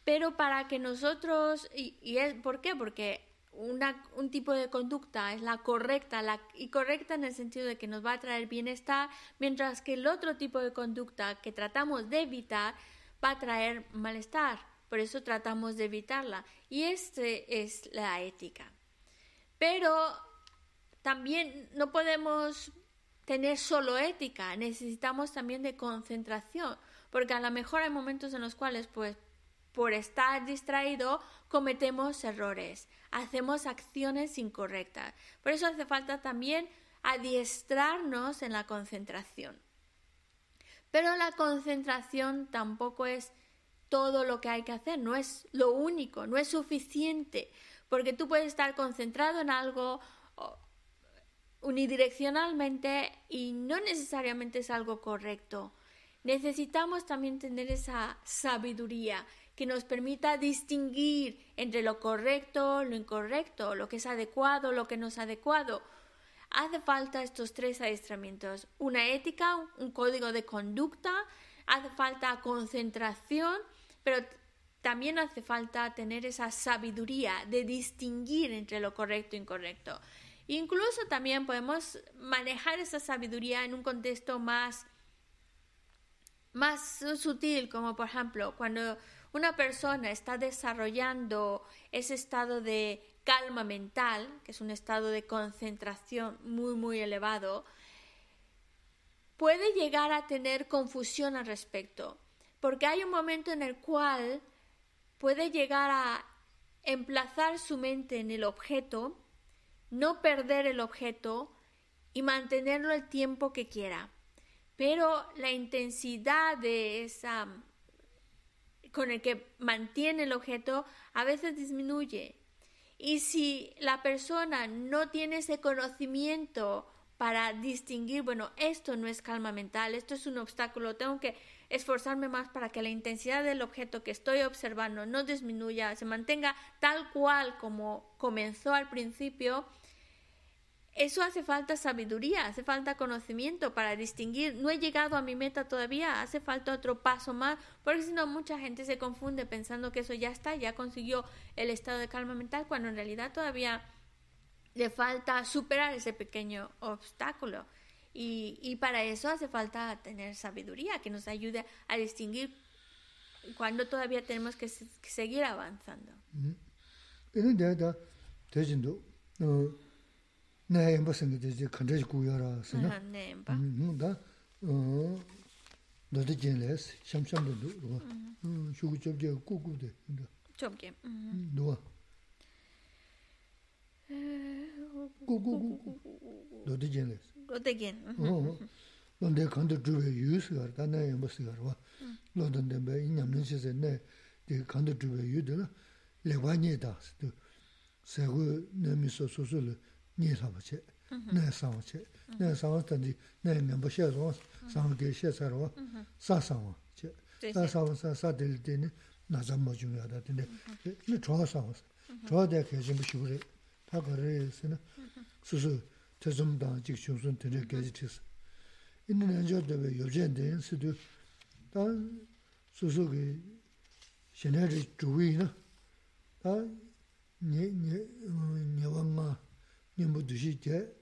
Pero para que nosotros, y, es, ¿por qué? Porque un tipo de conducta es la correcta la, y correcta en el sentido de que nos va a traer bienestar, mientras que el otro tipo de conducta que tratamos de evitar va a traer malestar. Por eso tratamos de evitarla. Y este es la ética. Pero también no podemos tener solo ética, necesitamos también de concentración, porque a lo mejor hay momentos en los cuales pues por estar distraído cometemos errores, hacemos acciones incorrectas. Por eso hace falta también adiestrarnos en la concentración. Pero la concentración tampoco es todo lo que hay que hacer, no es lo único, no es suficiente, porque tú puedes estar concentrado en algo unidireccionalmente y no necesariamente es algo correcto. Necesitamos también tener esa sabiduría, que nos permita distinguir entre lo correcto, lo incorrecto, lo que es adecuado, lo que no es adecuado. Hace falta estos tres adiestramientos, una ética, un código de conducta, hace falta concentración, pero también hace falta tener esa sabiduría de distinguir entre lo correcto e incorrecto. Incluso también podemos manejar esa sabiduría en un contexto más, más sutil, como por ejemplo cuando una persona está desarrollando ese estado de calma mental, que es un estado de concentración muy, muy elevado, puede llegar a tener confusión al respecto, porque hay un momento en el cual puede llegar a emplazar su mente en el objeto, no perder el objeto y mantenerlo el tiempo que quiera. Pero la intensidad de esa con el que mantiene el objeto a veces disminuye. Y si la persona no tiene ese conocimiento para distinguir, bueno, esto no es calma mental, esto es un obstáculo, tengo que esforzarme más para que la intensidad del objeto que estoy observando no disminuya, se mantenga tal cual como comenzó al principio, eso hace falta sabiduría, hace falta conocimiento para distinguir. No he llegado a mi meta todavía, hace falta otro paso más, porque si no mucha gente se confunde pensando que eso ya está, ya consiguió el estado de calma mental, cuando en realidad todavía le falta superar ese pequeño obstáculo. Y, para eso hace falta tener sabiduría que nos ayude a distinguir cuando todavía tenemos que, seguir avanzando. 네 엠버 생기지 이제 컨트롤 구여라 쓰나? 네 엠버. 음다 어 너도 젠레스 샴샴도 누가. 음. 주고 접게 꾸꾸데 접게 음. 누가. 꾸꾸꾸. 너도 젠레스 너도 젠 어. 근데 컨트롤 주에 유스가 나네 엠버스가 와. 너도 덴베 이냠는 시세 네 컨트롤 주에 유들. 레바니다.스 세고 네미소 소소를 nye sabu che, nye sabu che, nye sabu tandi, nye mianpo she rwa, sangu ge she sa rwa, sa sabu che, sa sabu sa sa deli deni, na zang mo chung yada dende, nye chwa sabu sa, chwa daya kaya jimbo shivu re, ta ka re se na, su su, te zum dang jik chung sun dende gaji tis. Inni nanjo dewe yo jen deni si du, ta su su ge, shenari juwi na, ta nye, nye, nye wang ma, nyambu dushi kye,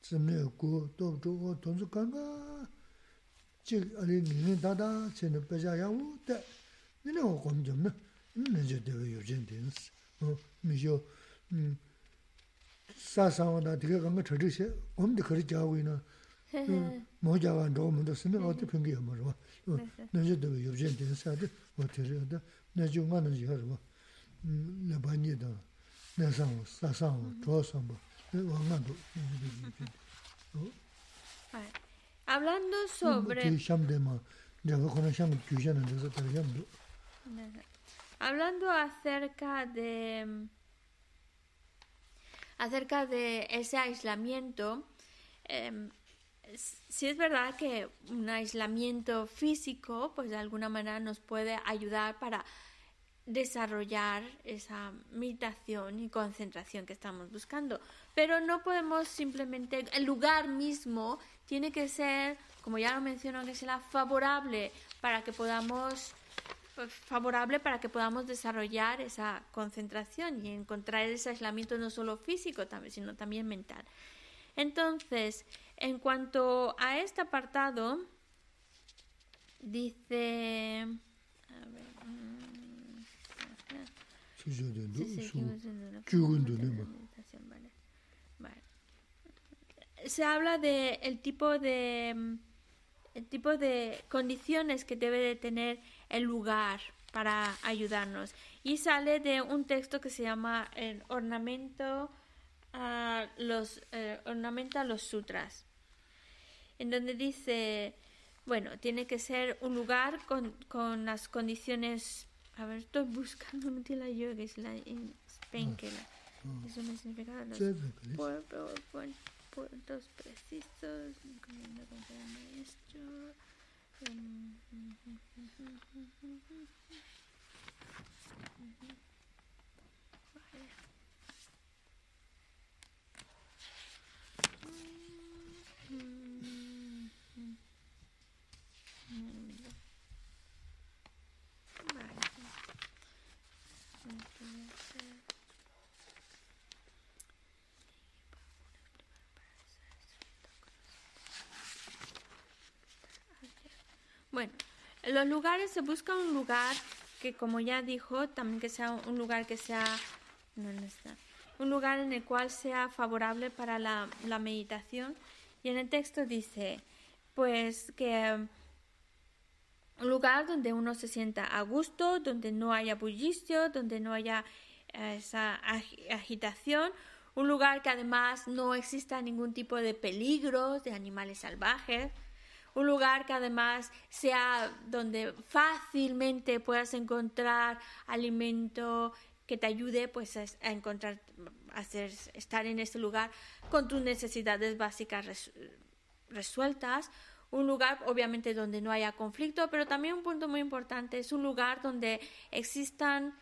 tsamne ku, top chogo, tonsu kanga, chik ali nini dada, chene pecha yawu, te, nini ho kom jamna, nanje dewe yobchen tensi. Misho, mm, sa sangwa da tiga kanga chachik she, kom di khari jawi na, mm, mo jawa ndogo mendo sime, oti pingi yamarwa, nanje dewe yobchen tensi, adi, oti riyada, nanje nga nanje yarwa, mm, lebanyi da, nesangwa, sasangwa, mm-hmm. chosangwa, Hablando sobre... Hablando acerca de... acerca de ese aislamiento, eh, sí es verdad que un aislamiento físico, pues de alguna manera nos puede ayudar para desarrollar esa meditación y concentración que estamos buscando. Pero no podemos simplemente, el lugar mismo tiene que ser, como ya lo mencionó, que sea favorable para que podamos favorable para que podamos desarrollar esa concentración y encontrar ese aislamiento no solo físico, sino también mental. Entonces, en cuanto a este apartado, dice... Se habla de el tipo de el tipo de condiciones que debe de tener el lugar para ayudarnos. Y sale de un texto que se llama el ornamento a los eh, ornamenta los sutras en donde dice bueno tiene que ser un lugar con, con las condiciones a ver, estoy buscando un la yoga, es la en Spain, que la, eso me significa los pueblos, puertos precisos, como el maestro. Um, Bueno, en los lugares se busca un lugar que, como ya dijo, también que sea un lugar que sea, está, un lugar en el cual sea favorable para la, meditación. Y en el texto dice, pues que un lugar donde uno se sienta a gusto, donde no haya bullicio, donde no haya eh, esa agitación, un lugar que además no exista ningún tipo de peligro de animales salvajes, un lugar que además sea donde fácilmente puedas encontrar alimento que te ayude pues a, encontrar hacer estar en este lugar con tus necesidades básicas resueltas un lugar obviamente donde no haya conflicto, pero también un punto muy importante es un lugar donde existan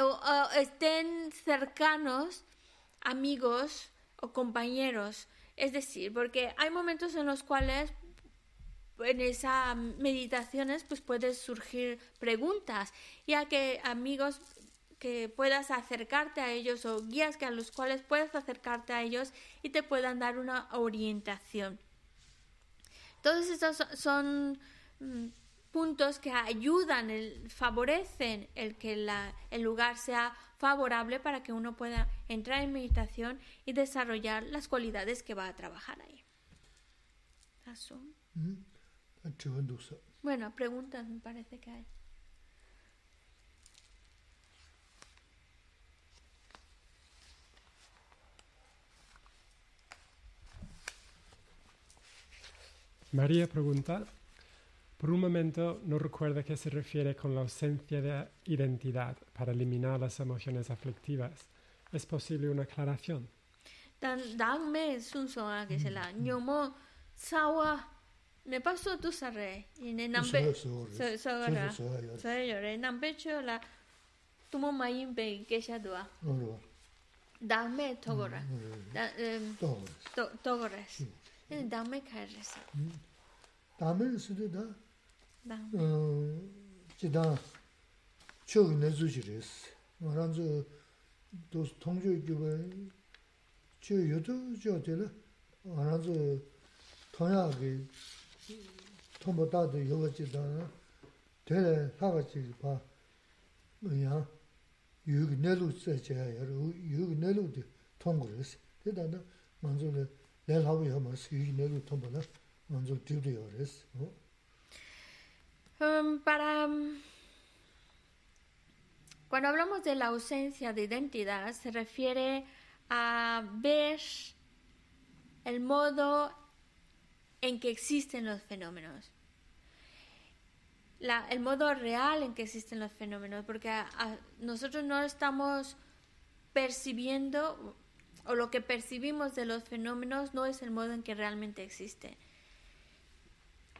o, estén cercanos amigos o compañeros. Es decir, porque hay momentos en los cuales en esas meditaciones pues pueden surgir preguntas, ya que amigos que puedas acercarte a ellos o guías que a los cuales puedas acercarte a ellos y te puedan dar una orientación. Todos estos son mm, puntos que ayudan, favorecen el que el lugar sea favorable para que uno pueda entrar en meditación y desarrollar las cualidades que va a trabajar ahí. Mm, bueno, preguntas me parece que hay. María pregunta, por un momento no recuerda qué se refiere con la ausencia de identidad para eliminar las emociones aflictivas. ¿Es posible una aclaración? Dame sunso a que se la ñomo sawa me pasó tu sarre y ne nambe so so gara so yo re nambe chola tumo mayin be que sha dua. Dame togora. Da to togora ne dame khares dame su de da. Ji da. Cho ne zu ji res maran zu do tongjo gyuba cho yodo jo de la. Maran zu tongya ge tī tōngu rīs tētā nā ngā rāndzū para cuando hablamos de la ausencia de identidad se refiere a ver el modo en que existen los fenómenos. El modo real en que existen los fenómenos, porque nosotros no estamos percibiendo o lo que percibimos de los fenómenos no es el modo en que realmente existe.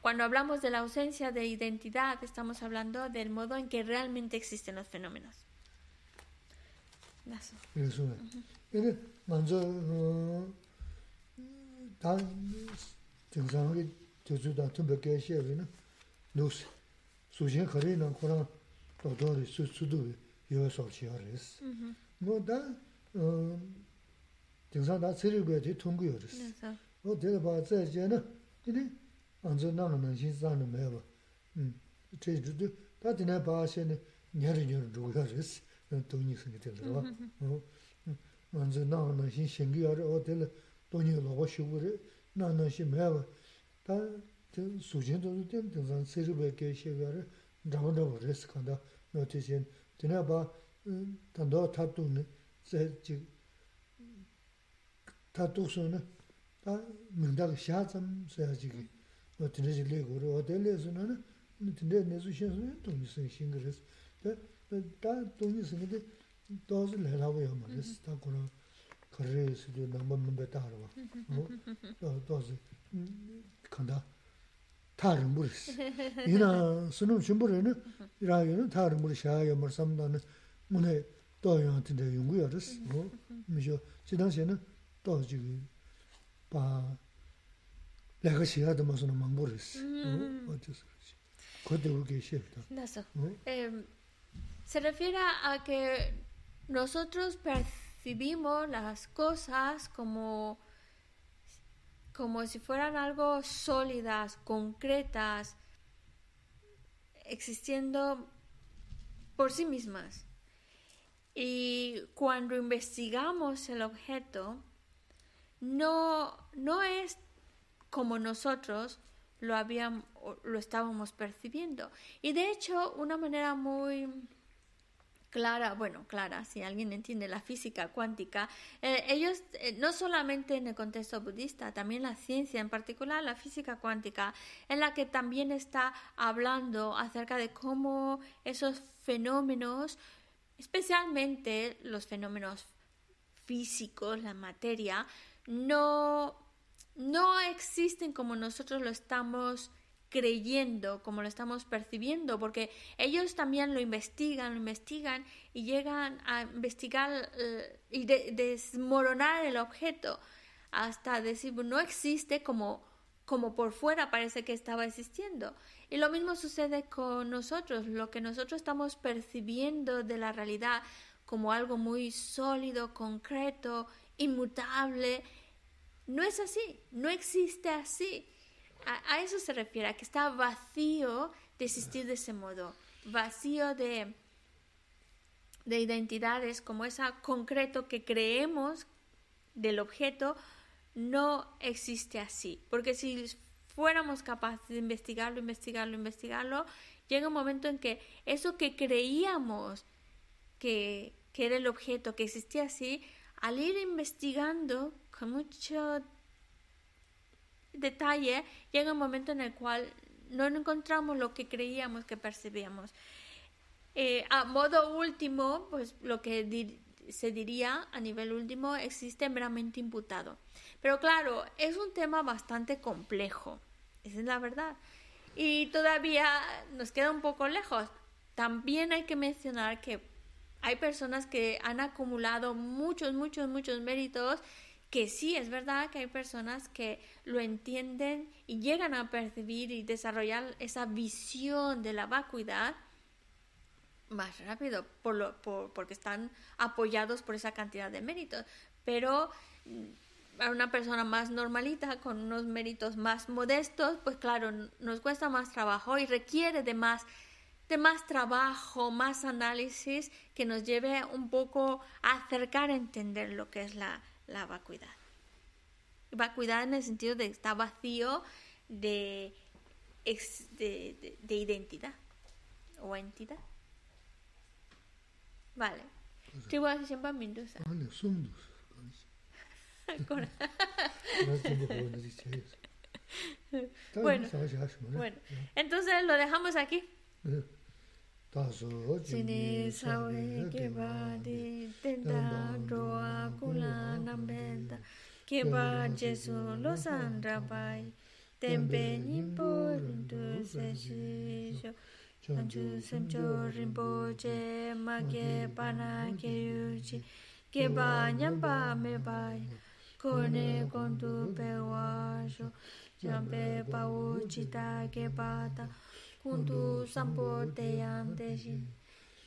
Cuando hablamos de la ausencia de identidad, estamos hablando del modo en que realmente existen los fenómenos. 수신 거리는 그런 도도리 수수도 요소 지어레스 뭐다 어 등산다 세리고에 뒤 통구요레스 어 내가 봐 제제는 근데 안전 나는 신산은 매워 음 제주도 다드네 바시네 녀르녀르 두고요레스 돈이 생기 되더라 어 안전 나는 신생기요 어들 돈이 로고 쉬고래 나는 시 매워 다 sūshīn tō tēm tēngsān sīrī bē kē shē gā rē rāwa rāwa rē sī kāndā nō tē shēn tēnā bā tāndā tāp tūng nē sē chī tāp tūk sō nē tā mīngdā kā shā tsam sē yā chī kī nō tēnā chī lē gō rē wā tē lē sō nā nē tēnā nē sū shēn sō nē tōng nī sēng shīng rē sī tā tōng nī sēng tē tō sī lē rā wā yā mā rē sī tā kō rā kā rē sī tō nāng bā mā bē tā rā wā tō sī kāndā tā rā mbū rēs. Yīnā sū nō chūmbū rē nā, rā yō nā tā rā mbū rē xiā yā mā rā samdā nā, mū nē tō yā tīndā yōngu yā rēs, mī shō, chī tāng xē nā, 또 지금 봐 내가 시야도 무슨 망보르스 어째서 그때 그렇게 시작다 나서 se refiere a que nosotros percibimos las cosas como como si fueran algo sólidas, concretas, existiendo por sí mismas. Y cuando investigamos el objeto, no, no es como nosotros lo habíamos, lo estábamos percibiendo. Y de hecho, una manera muy clara, bueno, clara, si alguien entiende la física cuántica, eh, ellos, eh, no solamente en el contexto budista, también la ciencia, en particular la física cuántica, en la que también está hablando acerca de cómo esos fenómenos, especialmente los fenómenos físicos, la materia, no, no existen como nosotros lo estamos creyendo como lo estamos percibiendo, porque ellos también lo investigan, lo investigan y llegan a investigar eh, y desmoronar el objeto hasta decir no existe como como por fuera parece que estaba existiendo. Y lo mismo sucede con nosotros, lo que nosotros estamos percibiendo de la realidad como algo muy sólido, concreto, inmutable, no es así, no existe así. A, eso se refiere, a que está vacío de existir de ese modo, vacío de, de identidades como esa concreto que creemos del objeto, no existe así. Porque si fuéramos capaces de investigarlo, investigarlo, investigarlo, llega un momento en que eso que creíamos que, que era el objeto, que existía así, al ir investigando con mucho detalle, llega un momento en el cual no encontramos lo que creíamos que percibíamos. Eh, a modo último, pues lo que se diría a nivel último existe meramente imputado. Pero claro, es un tema bastante complejo, esa es la verdad. Y todavía nos queda un poco lejos. También hay que mencionar que hay personas que han acumulado muchos, muchos, muchos méritos que sí, es verdad que hay personas que lo entienden y llegan a percibir y desarrollar esa visión de la vacuidad más rápido por lo, por, porque están apoyados por esa cantidad de méritos. Pero mm, a una persona más normalita, con unos méritos más modestos, pues claro, nos cuesta más trabajo y requiere de más, de más trabajo, más análisis que nos lleve un poco a acercar a entender lo que es la, la vacuidad. Vacuidad en el sentido de que está vacío de, de, de, identidad o entidad. Vale. bueno, bueno, entonces lo dejamos aquí. Sini sawe keba di tenda doa kula nambenda keba jesu losan rabai tempe nipo rindu se shisho anju semcho rinpo che ma ke pana ke yuchi keba nyamba me bai kone kontu pe washo jampe pa uchita keba ta kuntu sampo te yante shi.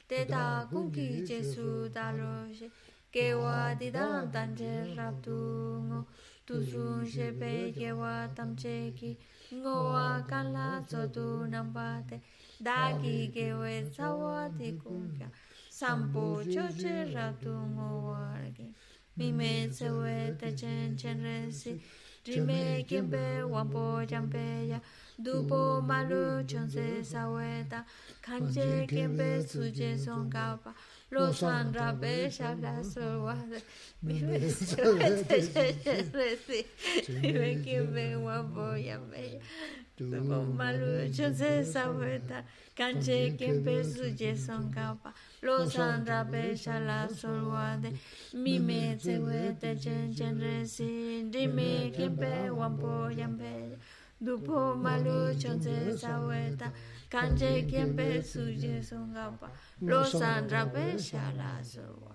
Te ta kunki che su talo shi. Ke wa di dan tan che ratu ngo. Tu sun she pe ke wa tam che ki. Ngo wa kan la so tu nam pa te. Da ki ke we sa wa ti kunka. Sampo cho che ratu ngo wa rake. Mi me se we te chen chen re si. Dime kien pe wan po jan pe ya. Yeah. dupo maru chonse saweta kanche kempe suje songkapa lo san rabe shabla sowade bibe sewete shesheresi bibe kempe wambo yame dupo maru chonse saweta kanche kempe suje songkapa lo san rabe shabla sowade mime sewete chen chen resi dime kempe wambo yame dupo malu chonse saweta kanje kiempe suje songapa lo san rabe shala sowa